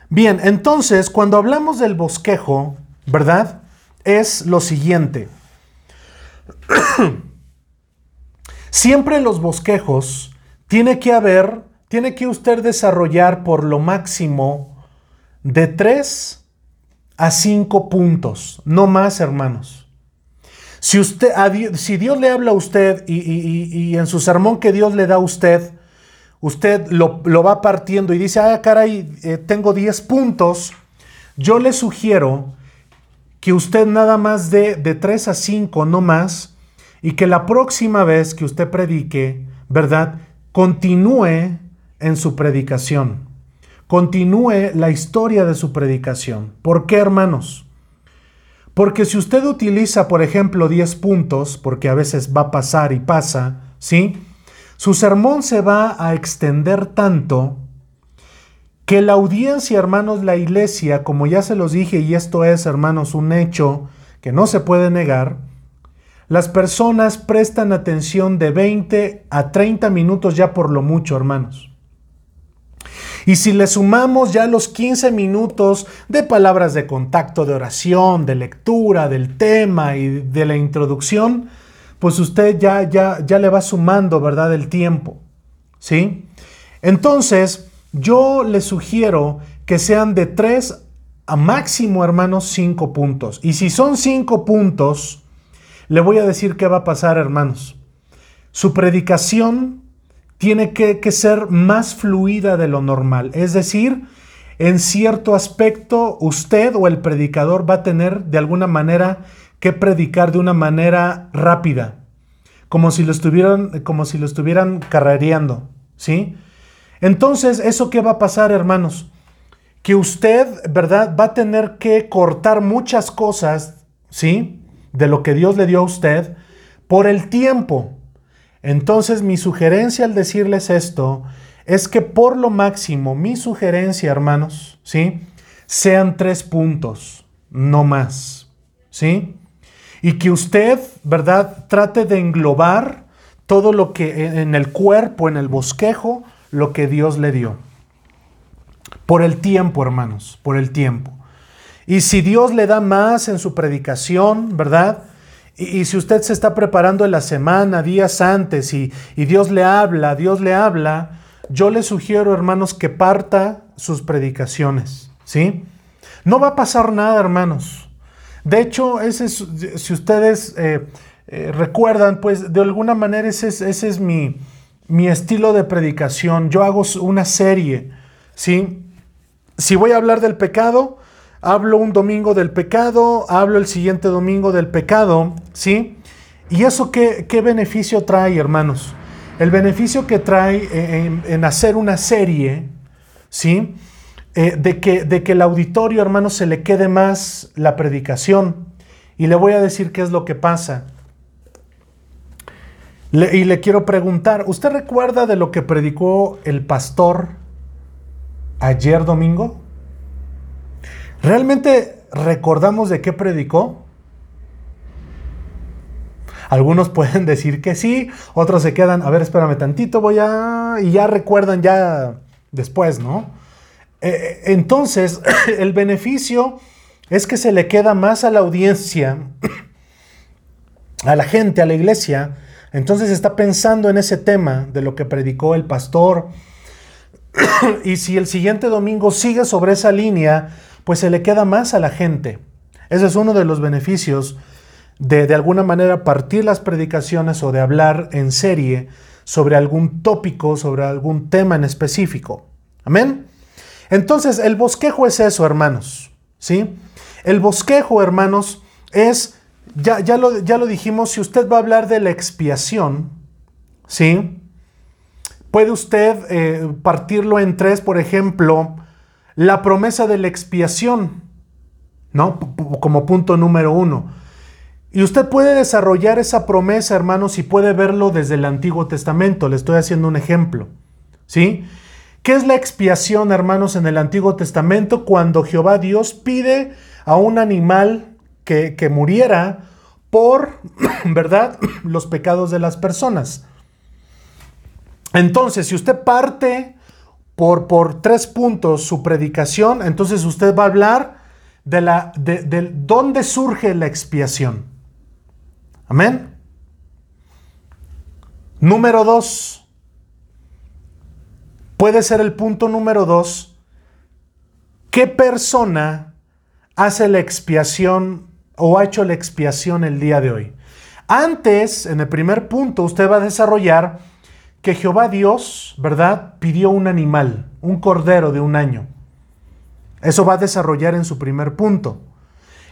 Bien, entonces, cuando hablamos del bosquejo, ¿verdad? Es lo siguiente. Siempre los bosquejos tiene que haber, tiene que usted desarrollar por lo máximo de tres a cinco puntos, no más hermanos. Si, usted, si Dios le habla a usted y, en su sermón que Dios le da a usted, usted lo, va partiendo y dice, ah, caray, eh, tengo 10 puntos, yo le sugiero que usted nada más dé de 3 a 5, no más, y que la próxima vez que usted predique, ¿verdad? Continúe en su predicación continúe la historia de su predicación. ¿Por qué, hermanos? Porque si usted utiliza, por ejemplo, 10 puntos, porque a veces va a pasar y pasa, ¿sí? Su sermón se va a extender tanto que la audiencia, hermanos, la iglesia, como ya se los dije, y esto es, hermanos, un hecho que no se puede negar, las personas prestan atención de 20 a 30 minutos ya por lo mucho, hermanos. Y si le sumamos ya los 15 minutos de palabras de contacto, de oración, de lectura, del tema y de la introducción, pues usted ya, ya, ya le va sumando, ¿verdad?, el tiempo. ¿Sí? Entonces, yo les sugiero que sean de 3 a máximo, hermanos, 5 puntos. Y si son 5 puntos, le voy a decir qué va a pasar, hermanos. Su predicación tiene que, ser más fluida de lo normal. Es decir, en cierto aspecto, usted o el predicador va a tener de alguna manera que predicar de una manera rápida, como si lo estuvieran, como si lo estuvieran carrereando, ¿sí? Entonces, ¿eso qué va a pasar, hermanos? Que usted, ¿verdad? Va a tener que cortar muchas cosas, ¿sí? De lo que Dios le dio a usted por el tiempo. Entonces, mi sugerencia al decirles esto es que por lo máximo, mi sugerencia, hermanos, ¿sí? Sean tres puntos, no más, ¿sí? Y que usted, ¿verdad? Trate de englobar todo lo que en el cuerpo, en el bosquejo, lo que Dios le dio. Por el tiempo, hermanos, por el tiempo. Y si Dios le da más en su predicación, ¿verdad? Y, si usted se está preparando en la semana, días antes, y, Dios le habla, Dios le habla, yo le sugiero, hermanos, que parta sus predicaciones, ¿sí? No va a pasar nada, hermanos. De hecho, ese si ustedes eh, eh, recuerdan, pues de alguna manera ese es, ese es mi, mi, estilo de predicación. Yo hago una serie, ¿sí? Si voy a hablar del pecado, hablo un domingo del pecado, hablo el siguiente domingo del pecado, ¿sí? ¿Y eso qué, qué beneficio trae, hermanos? El beneficio que trae en, hacer una serie, ¿sí? Eh, de, que, de que el auditorio, hermano, se le quede más la predicación. Y le voy a decir qué es lo que pasa. y le quiero preguntar, ¿usted recuerda de lo que predicó el pastor ayer domingo? ¿Realmente recordamos de qué predicó? Algunos pueden decir que sí, otros se quedan, a ver, espérame tantito, voy a... y ya recuerdan ya después, ¿no? Eh, eh, entonces, el beneficio es que se le queda más a la audiencia, a la gente, a la iglesia, entonces está pensando en ese tema de lo que predicó el pastor. y si el siguiente domingo sigue sobre esa línea, pues se le queda más a la gente. Ese es uno de los beneficios de de alguna manera partir las predicaciones o de hablar en serie sobre algún tópico, sobre algún tema en específico. Amén. Entonces, el bosquejo es eso, hermanos. ¿Sí? El bosquejo, hermanos, es, ya, ya, lo, ya lo dijimos, si usted va a hablar de la expiación, ¿sí? Puede usted eh, partirlo en tres, por ejemplo, la promesa de la expiación, ¿no? Como punto número uno. Y usted puede desarrollar esa promesa, hermanos, y puede verlo desde el Antiguo Testamento. Le estoy haciendo un ejemplo. ¿Sí? ¿Qué es la expiación, hermanos, en el Antiguo Testamento? Cuando Jehová Dios pide a un animal que, muriera por, ¿verdad?, los pecados de las personas. Entonces, si usted parte por, por tres puntos su predicación, entonces usted va a hablar de, la, de, de dónde surge la expiación. Amén. Número dos. Puede ser el punto número dos. ¿Qué persona hace la expiación o ha hecho la expiación el día de hoy? Antes, en el primer punto, usted va a desarrollar que Jehová Dios, ¿verdad? Pidió un animal, un cordero de un año. Eso va a desarrollar en su primer punto.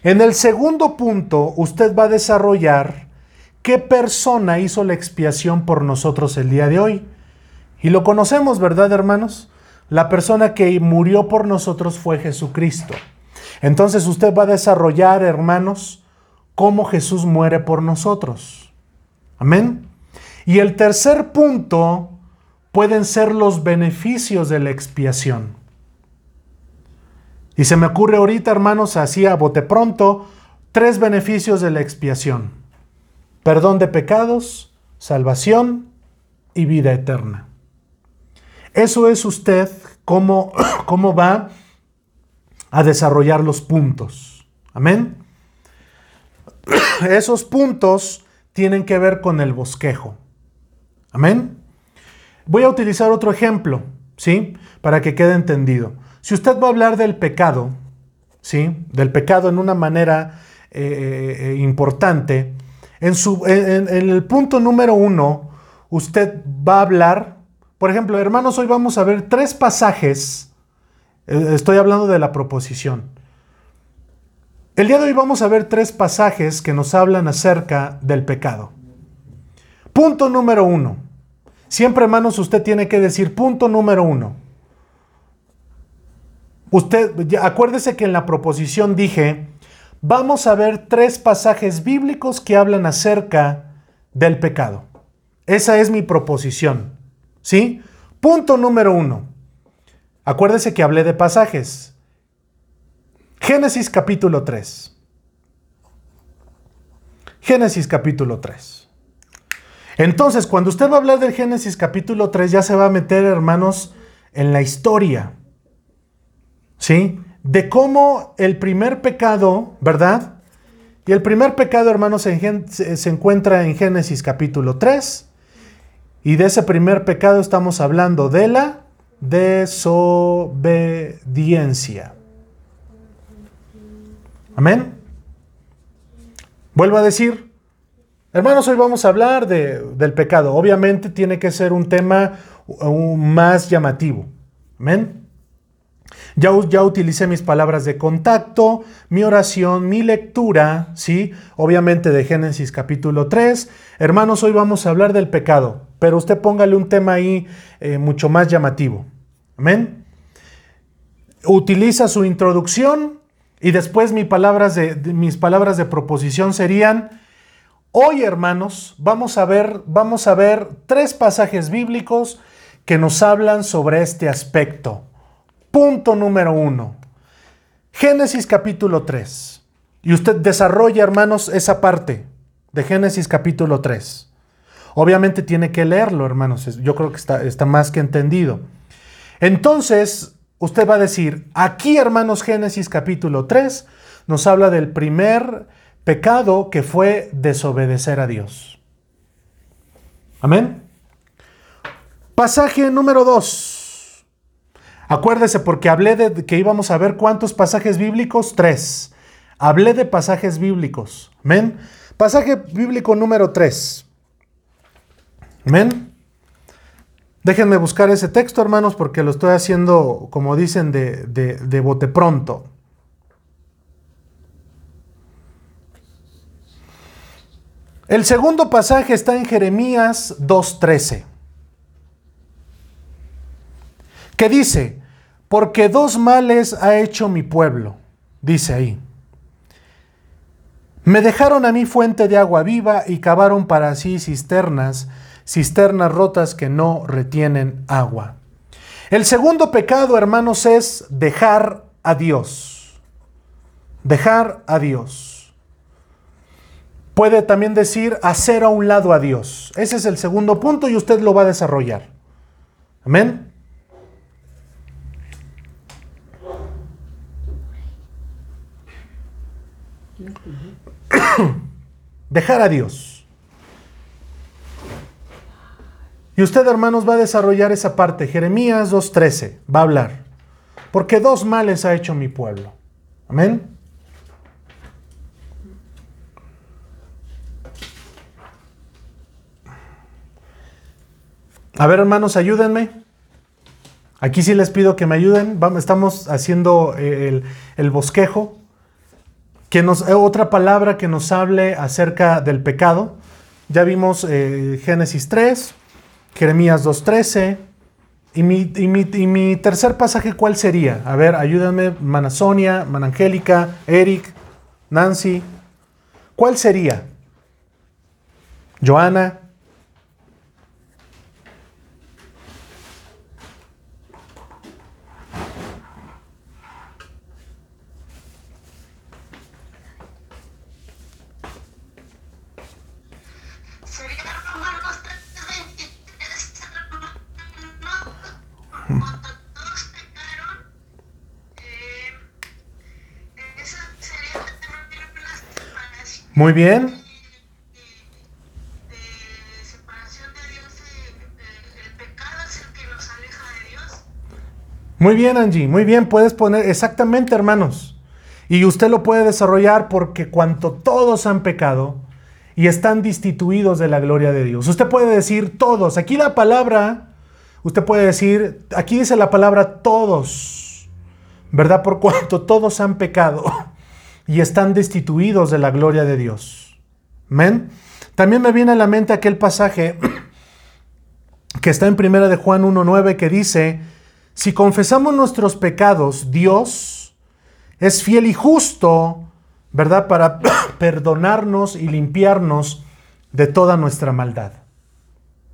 En el segundo punto, usted va a desarrollar qué persona hizo la expiación por nosotros el día de hoy. Y lo conocemos, ¿verdad, hermanos? La persona que murió por nosotros fue Jesucristo. Entonces usted va a desarrollar, hermanos, cómo Jesús muere por nosotros. Amén. Y el tercer punto pueden ser los beneficios de la expiación. Y se me ocurre ahorita, hermanos, así a bote pronto, tres beneficios de la expiación. Perdón de pecados, salvación y vida eterna. Eso es usted cómo, cómo va a desarrollar los puntos. Amén. Esos puntos tienen que ver con el bosquejo. Amén. Voy a utilizar otro ejemplo. ¿sí? Para que quede entendido. Si usted va a hablar del pecado, ¿sí? Del pecado en una manera eh, eh, importante, en, su, en, el punto número uno, usted va a hablar, por ejemplo, hermanos, hoy vamos a ver tres pasajes, eh, estoy hablando de la proposición. El día de hoy vamos a ver tres pasajes que nos hablan acerca del pecado. Punto número uno. Siempre, hermanos, usted tiene que decir punto número uno. Usted, acuérdese que en la proposición dije, vamos a ver tres pasajes bíblicos que hablan acerca del pecado. Esa es mi proposición. ¿Sí? Punto número uno. Acuérdese que hablé de pasajes. Génesis capítulo 3. Génesis capítulo 3. Entonces, cuando usted va a hablar del Génesis capítulo 3, ya se va a meter, hermanos, en la historia. ¿Sí? De cómo el primer pecado, ¿verdad? Y el primer pecado, hermanos, se, encuentra en Génesis capítulo 3. Y de ese primer pecado estamos hablando de la desobediencia. Amén. Vuelvo a decir, hermanos, hoy vamos a hablar de, del pecado. Obviamente tiene que ser un tema más llamativo. Amén. Ya, ya, utilicé mis palabras de contacto, mi oración, mi lectura, ¿sí? Obviamente de Génesis capítulo 3. Hermanos, hoy vamos a hablar del pecado, pero usted póngale un tema ahí eh, mucho más llamativo. Amén. Utiliza su introducción y después palabras de, mis palabras de proposición serían, hoy hermanos, vamos a ver, vamos a ver tres pasajes bíblicos que nos hablan sobre este aspecto. Punto número uno. Génesis capítulo 3. Y usted desarrolla, hermanos, esa parte de Génesis capítulo 3. Obviamente tiene que leerlo, hermanos. Yo creo que está, está más que entendido. Entonces, usted va a decir, aquí, hermanos, Génesis capítulo 3 nos habla del primer pecado que fue desobedecer a Dios. Amén. Pasaje número 2. Acuérdese, porque hablé de que íbamos a ver cuántos pasajes bíblicos, tres. Hablé de pasajes bíblicos. Amén. Pasaje bíblico número 3. Amén. Déjenme buscar ese texto, hermanos, porque lo estoy haciendo, como dicen, de, de, de bote pronto. El segundo pasaje está en Jeremías 2.13, que dice, porque dos males ha hecho mi pueblo, dice ahí. Me dejaron a mí fuente de agua viva y cavaron para sí cisternas, cisternas rotas que no retienen agua. El segundo pecado, hermanos, es dejar a Dios. Dejar a Dios. Puede también decir hacer a un lado a Dios. Ese es el segundo punto y usted lo va a desarrollar. Amén. Dejar a Dios. Y usted, hermanos, va a desarrollar esa parte. Jeremías 2.13 va a hablar. Porque dos males ha hecho mi pueblo. Amén. A ver, hermanos, ayúdenme. Aquí sí les pido que me ayuden. Vamos, estamos haciendo el, el bosquejo. Que nos, otra palabra que nos hable acerca del pecado. Ya vimos eh, Génesis 3, Jeremías 2.13. Y mi, y, mi, tercer pasaje, ¿cuál sería? A ver, ayúdame, Mana Sonia, Mana Angélica, Eric, Nancy. ¿Cuál sería? Joana. Muy bien. Muy bien, Angie, muy bien, puedes poner exactamente, hermanos. Y usted lo puede desarrollar porque cuanto todos han pecado y están destituidos de la gloria de Dios. Usted puede decir todos. Aquí la palabra, usted puede decir, aquí dice la palabra todos, ¿verdad? Por cuanto todos han pecado y están destituidos de la gloria de Dios. Amén. También me viene a la mente aquel pasaje que está en primera de Juan 1.9 que dice, si confesamos nuestros pecados, Dios es fiel y justo, ¿verdad? Para perdonarnos y limpiarnos de toda nuestra maldad.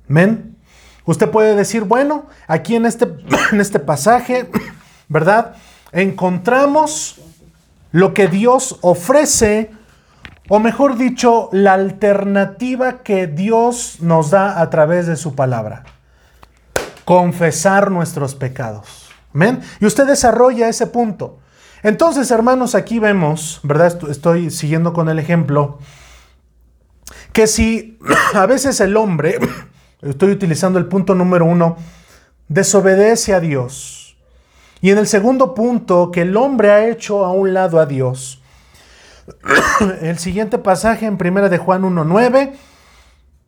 Amén. Usted puede decir, bueno, aquí en este, en este pasaje, ¿verdad? Encontramos lo que Dios ofrece, o mejor dicho, la alternativa que Dios nos da a través de su palabra confesar nuestros pecados. ¿Amén? Y usted desarrolla ese punto. Entonces, hermanos, aquí vemos, ¿verdad? Estoy siguiendo con el ejemplo, que si a veces el hombre, estoy utilizando el punto número uno, desobedece a Dios. Y en el segundo punto, que el hombre ha hecho a un lado a Dios. El siguiente pasaje en 1 de Juan 1.9,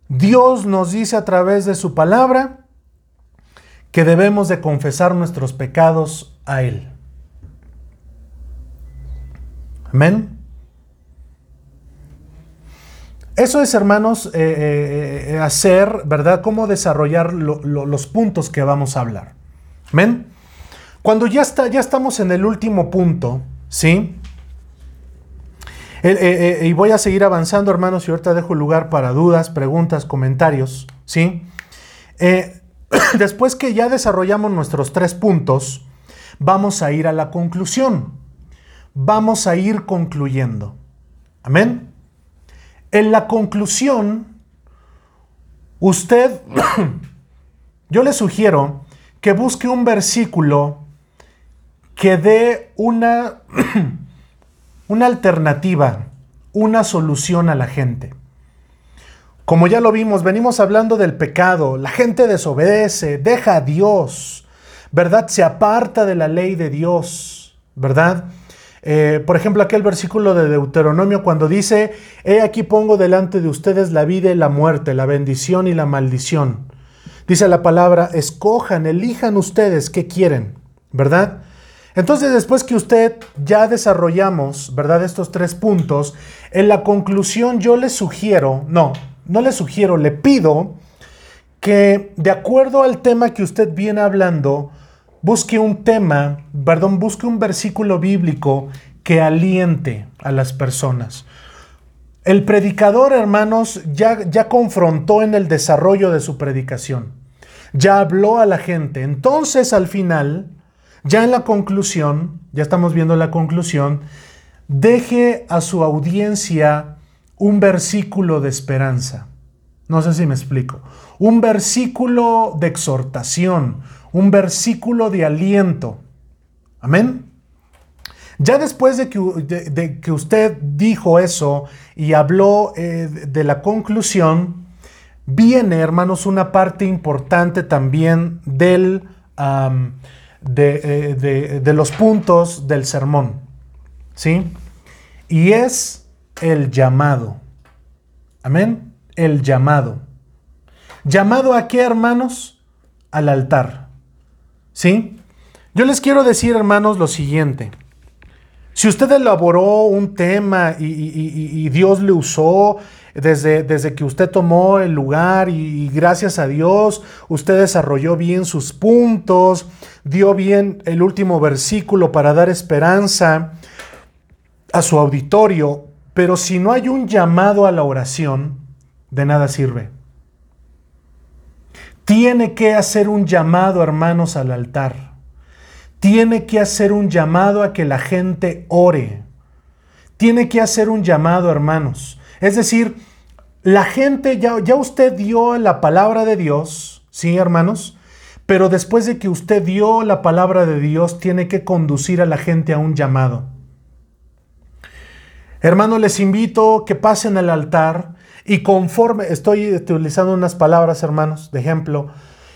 Dios nos dice a través de su palabra, que debemos de confesar nuestros pecados a Él. Amén. Eso es, hermanos, eh, eh, eh, hacer, ¿verdad? Cómo desarrollar los puntos que vamos a hablar. Amén. Cuando ya, está, ya estamos en el último punto, ¿sí? y voy a seguir avanzando, hermanos, y ahorita dejo lugar para dudas, preguntas, comentarios, ¿sí? Después que ya desarrollamos nuestros tres puntos, vamos a ir a la conclusión. Vamos a ir concluyendo. Amén. En la conclusión, usted, yo le sugiero que busque un versículo que dé una, una alternativa, una solución a la gente. Como ya lo vimos, venimos hablando del pecado. La gente desobedece, deja a Dios, ¿verdad? Se aparta de la ley de Dios, ¿verdad? Eh, por ejemplo, aquel versículo de Deuteronomio cuando dice, he aquí pongo delante de ustedes la vida y la muerte, la bendición y la maldición. Dice la palabra, escojan, elijan ustedes qué quieren, ¿verdad? Entonces, después que usted ya desarrollamos, ¿verdad? Estos tres puntos, en la conclusión yo le sugiero, no, no le sugiero, le pido que de acuerdo al tema que usted viene hablando, busque un tema, perdón, busque un versículo bíblico que aliente a las personas. El predicador, hermanos, ya, ya confrontó en el desarrollo de su predicación. Ya habló a la gente. Entonces, al final, ya en la conclusión, ya estamos viendo la conclusión, deje a su audiencia un versículo de esperanza. No sé si me explico. Un versículo de exhortación, un versículo de aliento. Amén. Ya después de que, usted dijo eso y habló eh, de la conclusión, viene, hermanos, una parte importante también del, de, eh, de los puntos del sermón. ¿Sí? Y es el llamado. Amén. El llamado. ¿Llamado a qué, hermanos? Al altar. ¿Sí? Yo les quiero decir, hermanos, lo siguiente. Si usted elaboró un tema y, Dios le usó desde, desde, que usted tomó el lugar y, gracias a Dios usted desarrolló bien sus puntos, dio bien el último versículo para dar esperanza a su auditorio, pero si no hay un llamado a la oración, de nada sirve. Tiene que hacer un llamado, hermanos, al altar. Tiene que hacer un llamado a que la gente ore. Tiene que hacer un llamado, hermanos. Es decir, la gente, ya, ya usted dio la palabra de Dios, ¿sí, hermanos? Pero después de que usted dio la palabra de Dios, tiene que conducir a la gente a un llamado. Hermanos, les invito que pasen al altar y conforme, estoy utilizando unas palabras, hermanos, de ejemplo,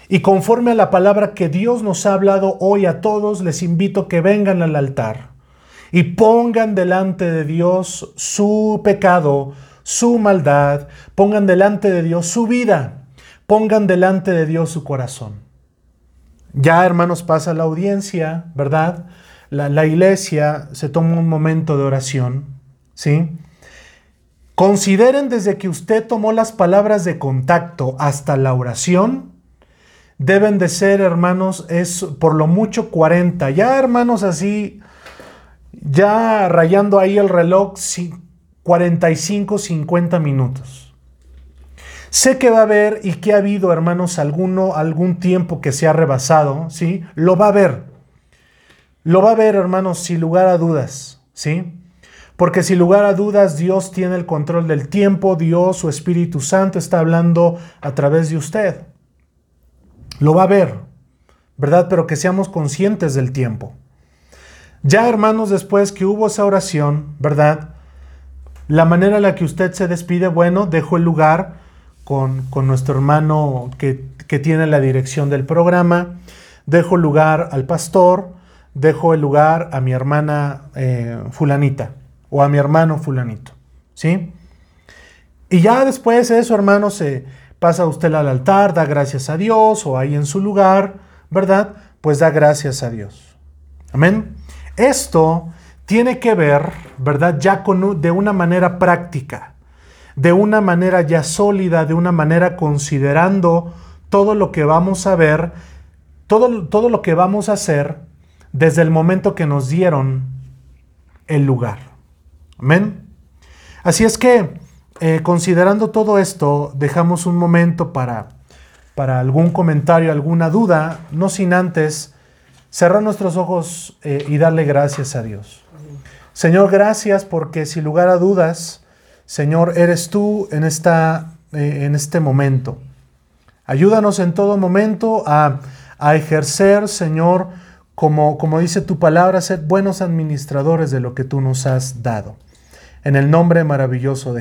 Y conforme a la palabra que Dios nos ha hablado hoy a todos, les invito que vengan al altar y pongan delante de Dios su pecado, su maldad, pongan delante de Dios su vida, pongan delante de Dios su corazón. Ya, hermanos, pasa la audiencia, ¿verdad? La, la iglesia se toma un momento de oración, ¿sí? Consideren desde que usted tomó las palabras de contacto hasta la oración, deben de ser, hermanos, es por lo mucho 40. Ya, hermanos, así, ya rayando ahí el reloj, 45, 50 minutos. Sé que va a haber y que ha habido, hermanos, alguno, algún tiempo que se ha rebasado, ¿sí? Lo va a haber. Lo va a haber, hermanos, sin lugar a dudas, ¿sí? Porque sin lugar a dudas Dios tiene el control del tiempo, Dios, su Espíritu Santo está hablando a través de usted. Lo va a ver, ¿verdad? Pero que seamos conscientes del tiempo. Ya hermanos, después que hubo esa oración, ¿verdad? La manera en la que usted se despide, bueno, dejo el lugar con, con nuestro hermano que, que, tiene la dirección del programa, dejo el lugar al pastor, dejo el lugar a mi hermana eh, fulanita o a mi hermano fulanito, ¿sí? Y ya después de eso, hermano, se pasa usted al altar, da gracias a Dios o ahí en su lugar, ¿verdad? Pues da gracias a Dios. Amén. Esto tiene que ver, ¿verdad? Ya con, de una manera práctica, de una manera ya sólida, de una manera considerando todo lo que vamos a ver, todo, todo lo que vamos a hacer desde el momento que nos dieron el lugar. Amén. Así es que eh, considerando todo esto, dejamos un momento para, para algún comentario, alguna duda, no sin antes cerrar nuestros ojos eh, y darle gracias a Dios. Señor, gracias porque sin lugar a dudas, Señor, eres tú en, esta, eh, en este momento. Ayúdanos en todo momento a, a ejercer, Señor, como, como dice tu palabra, ser buenos administradores de lo que tú nos has dado. En el nombre maravilloso de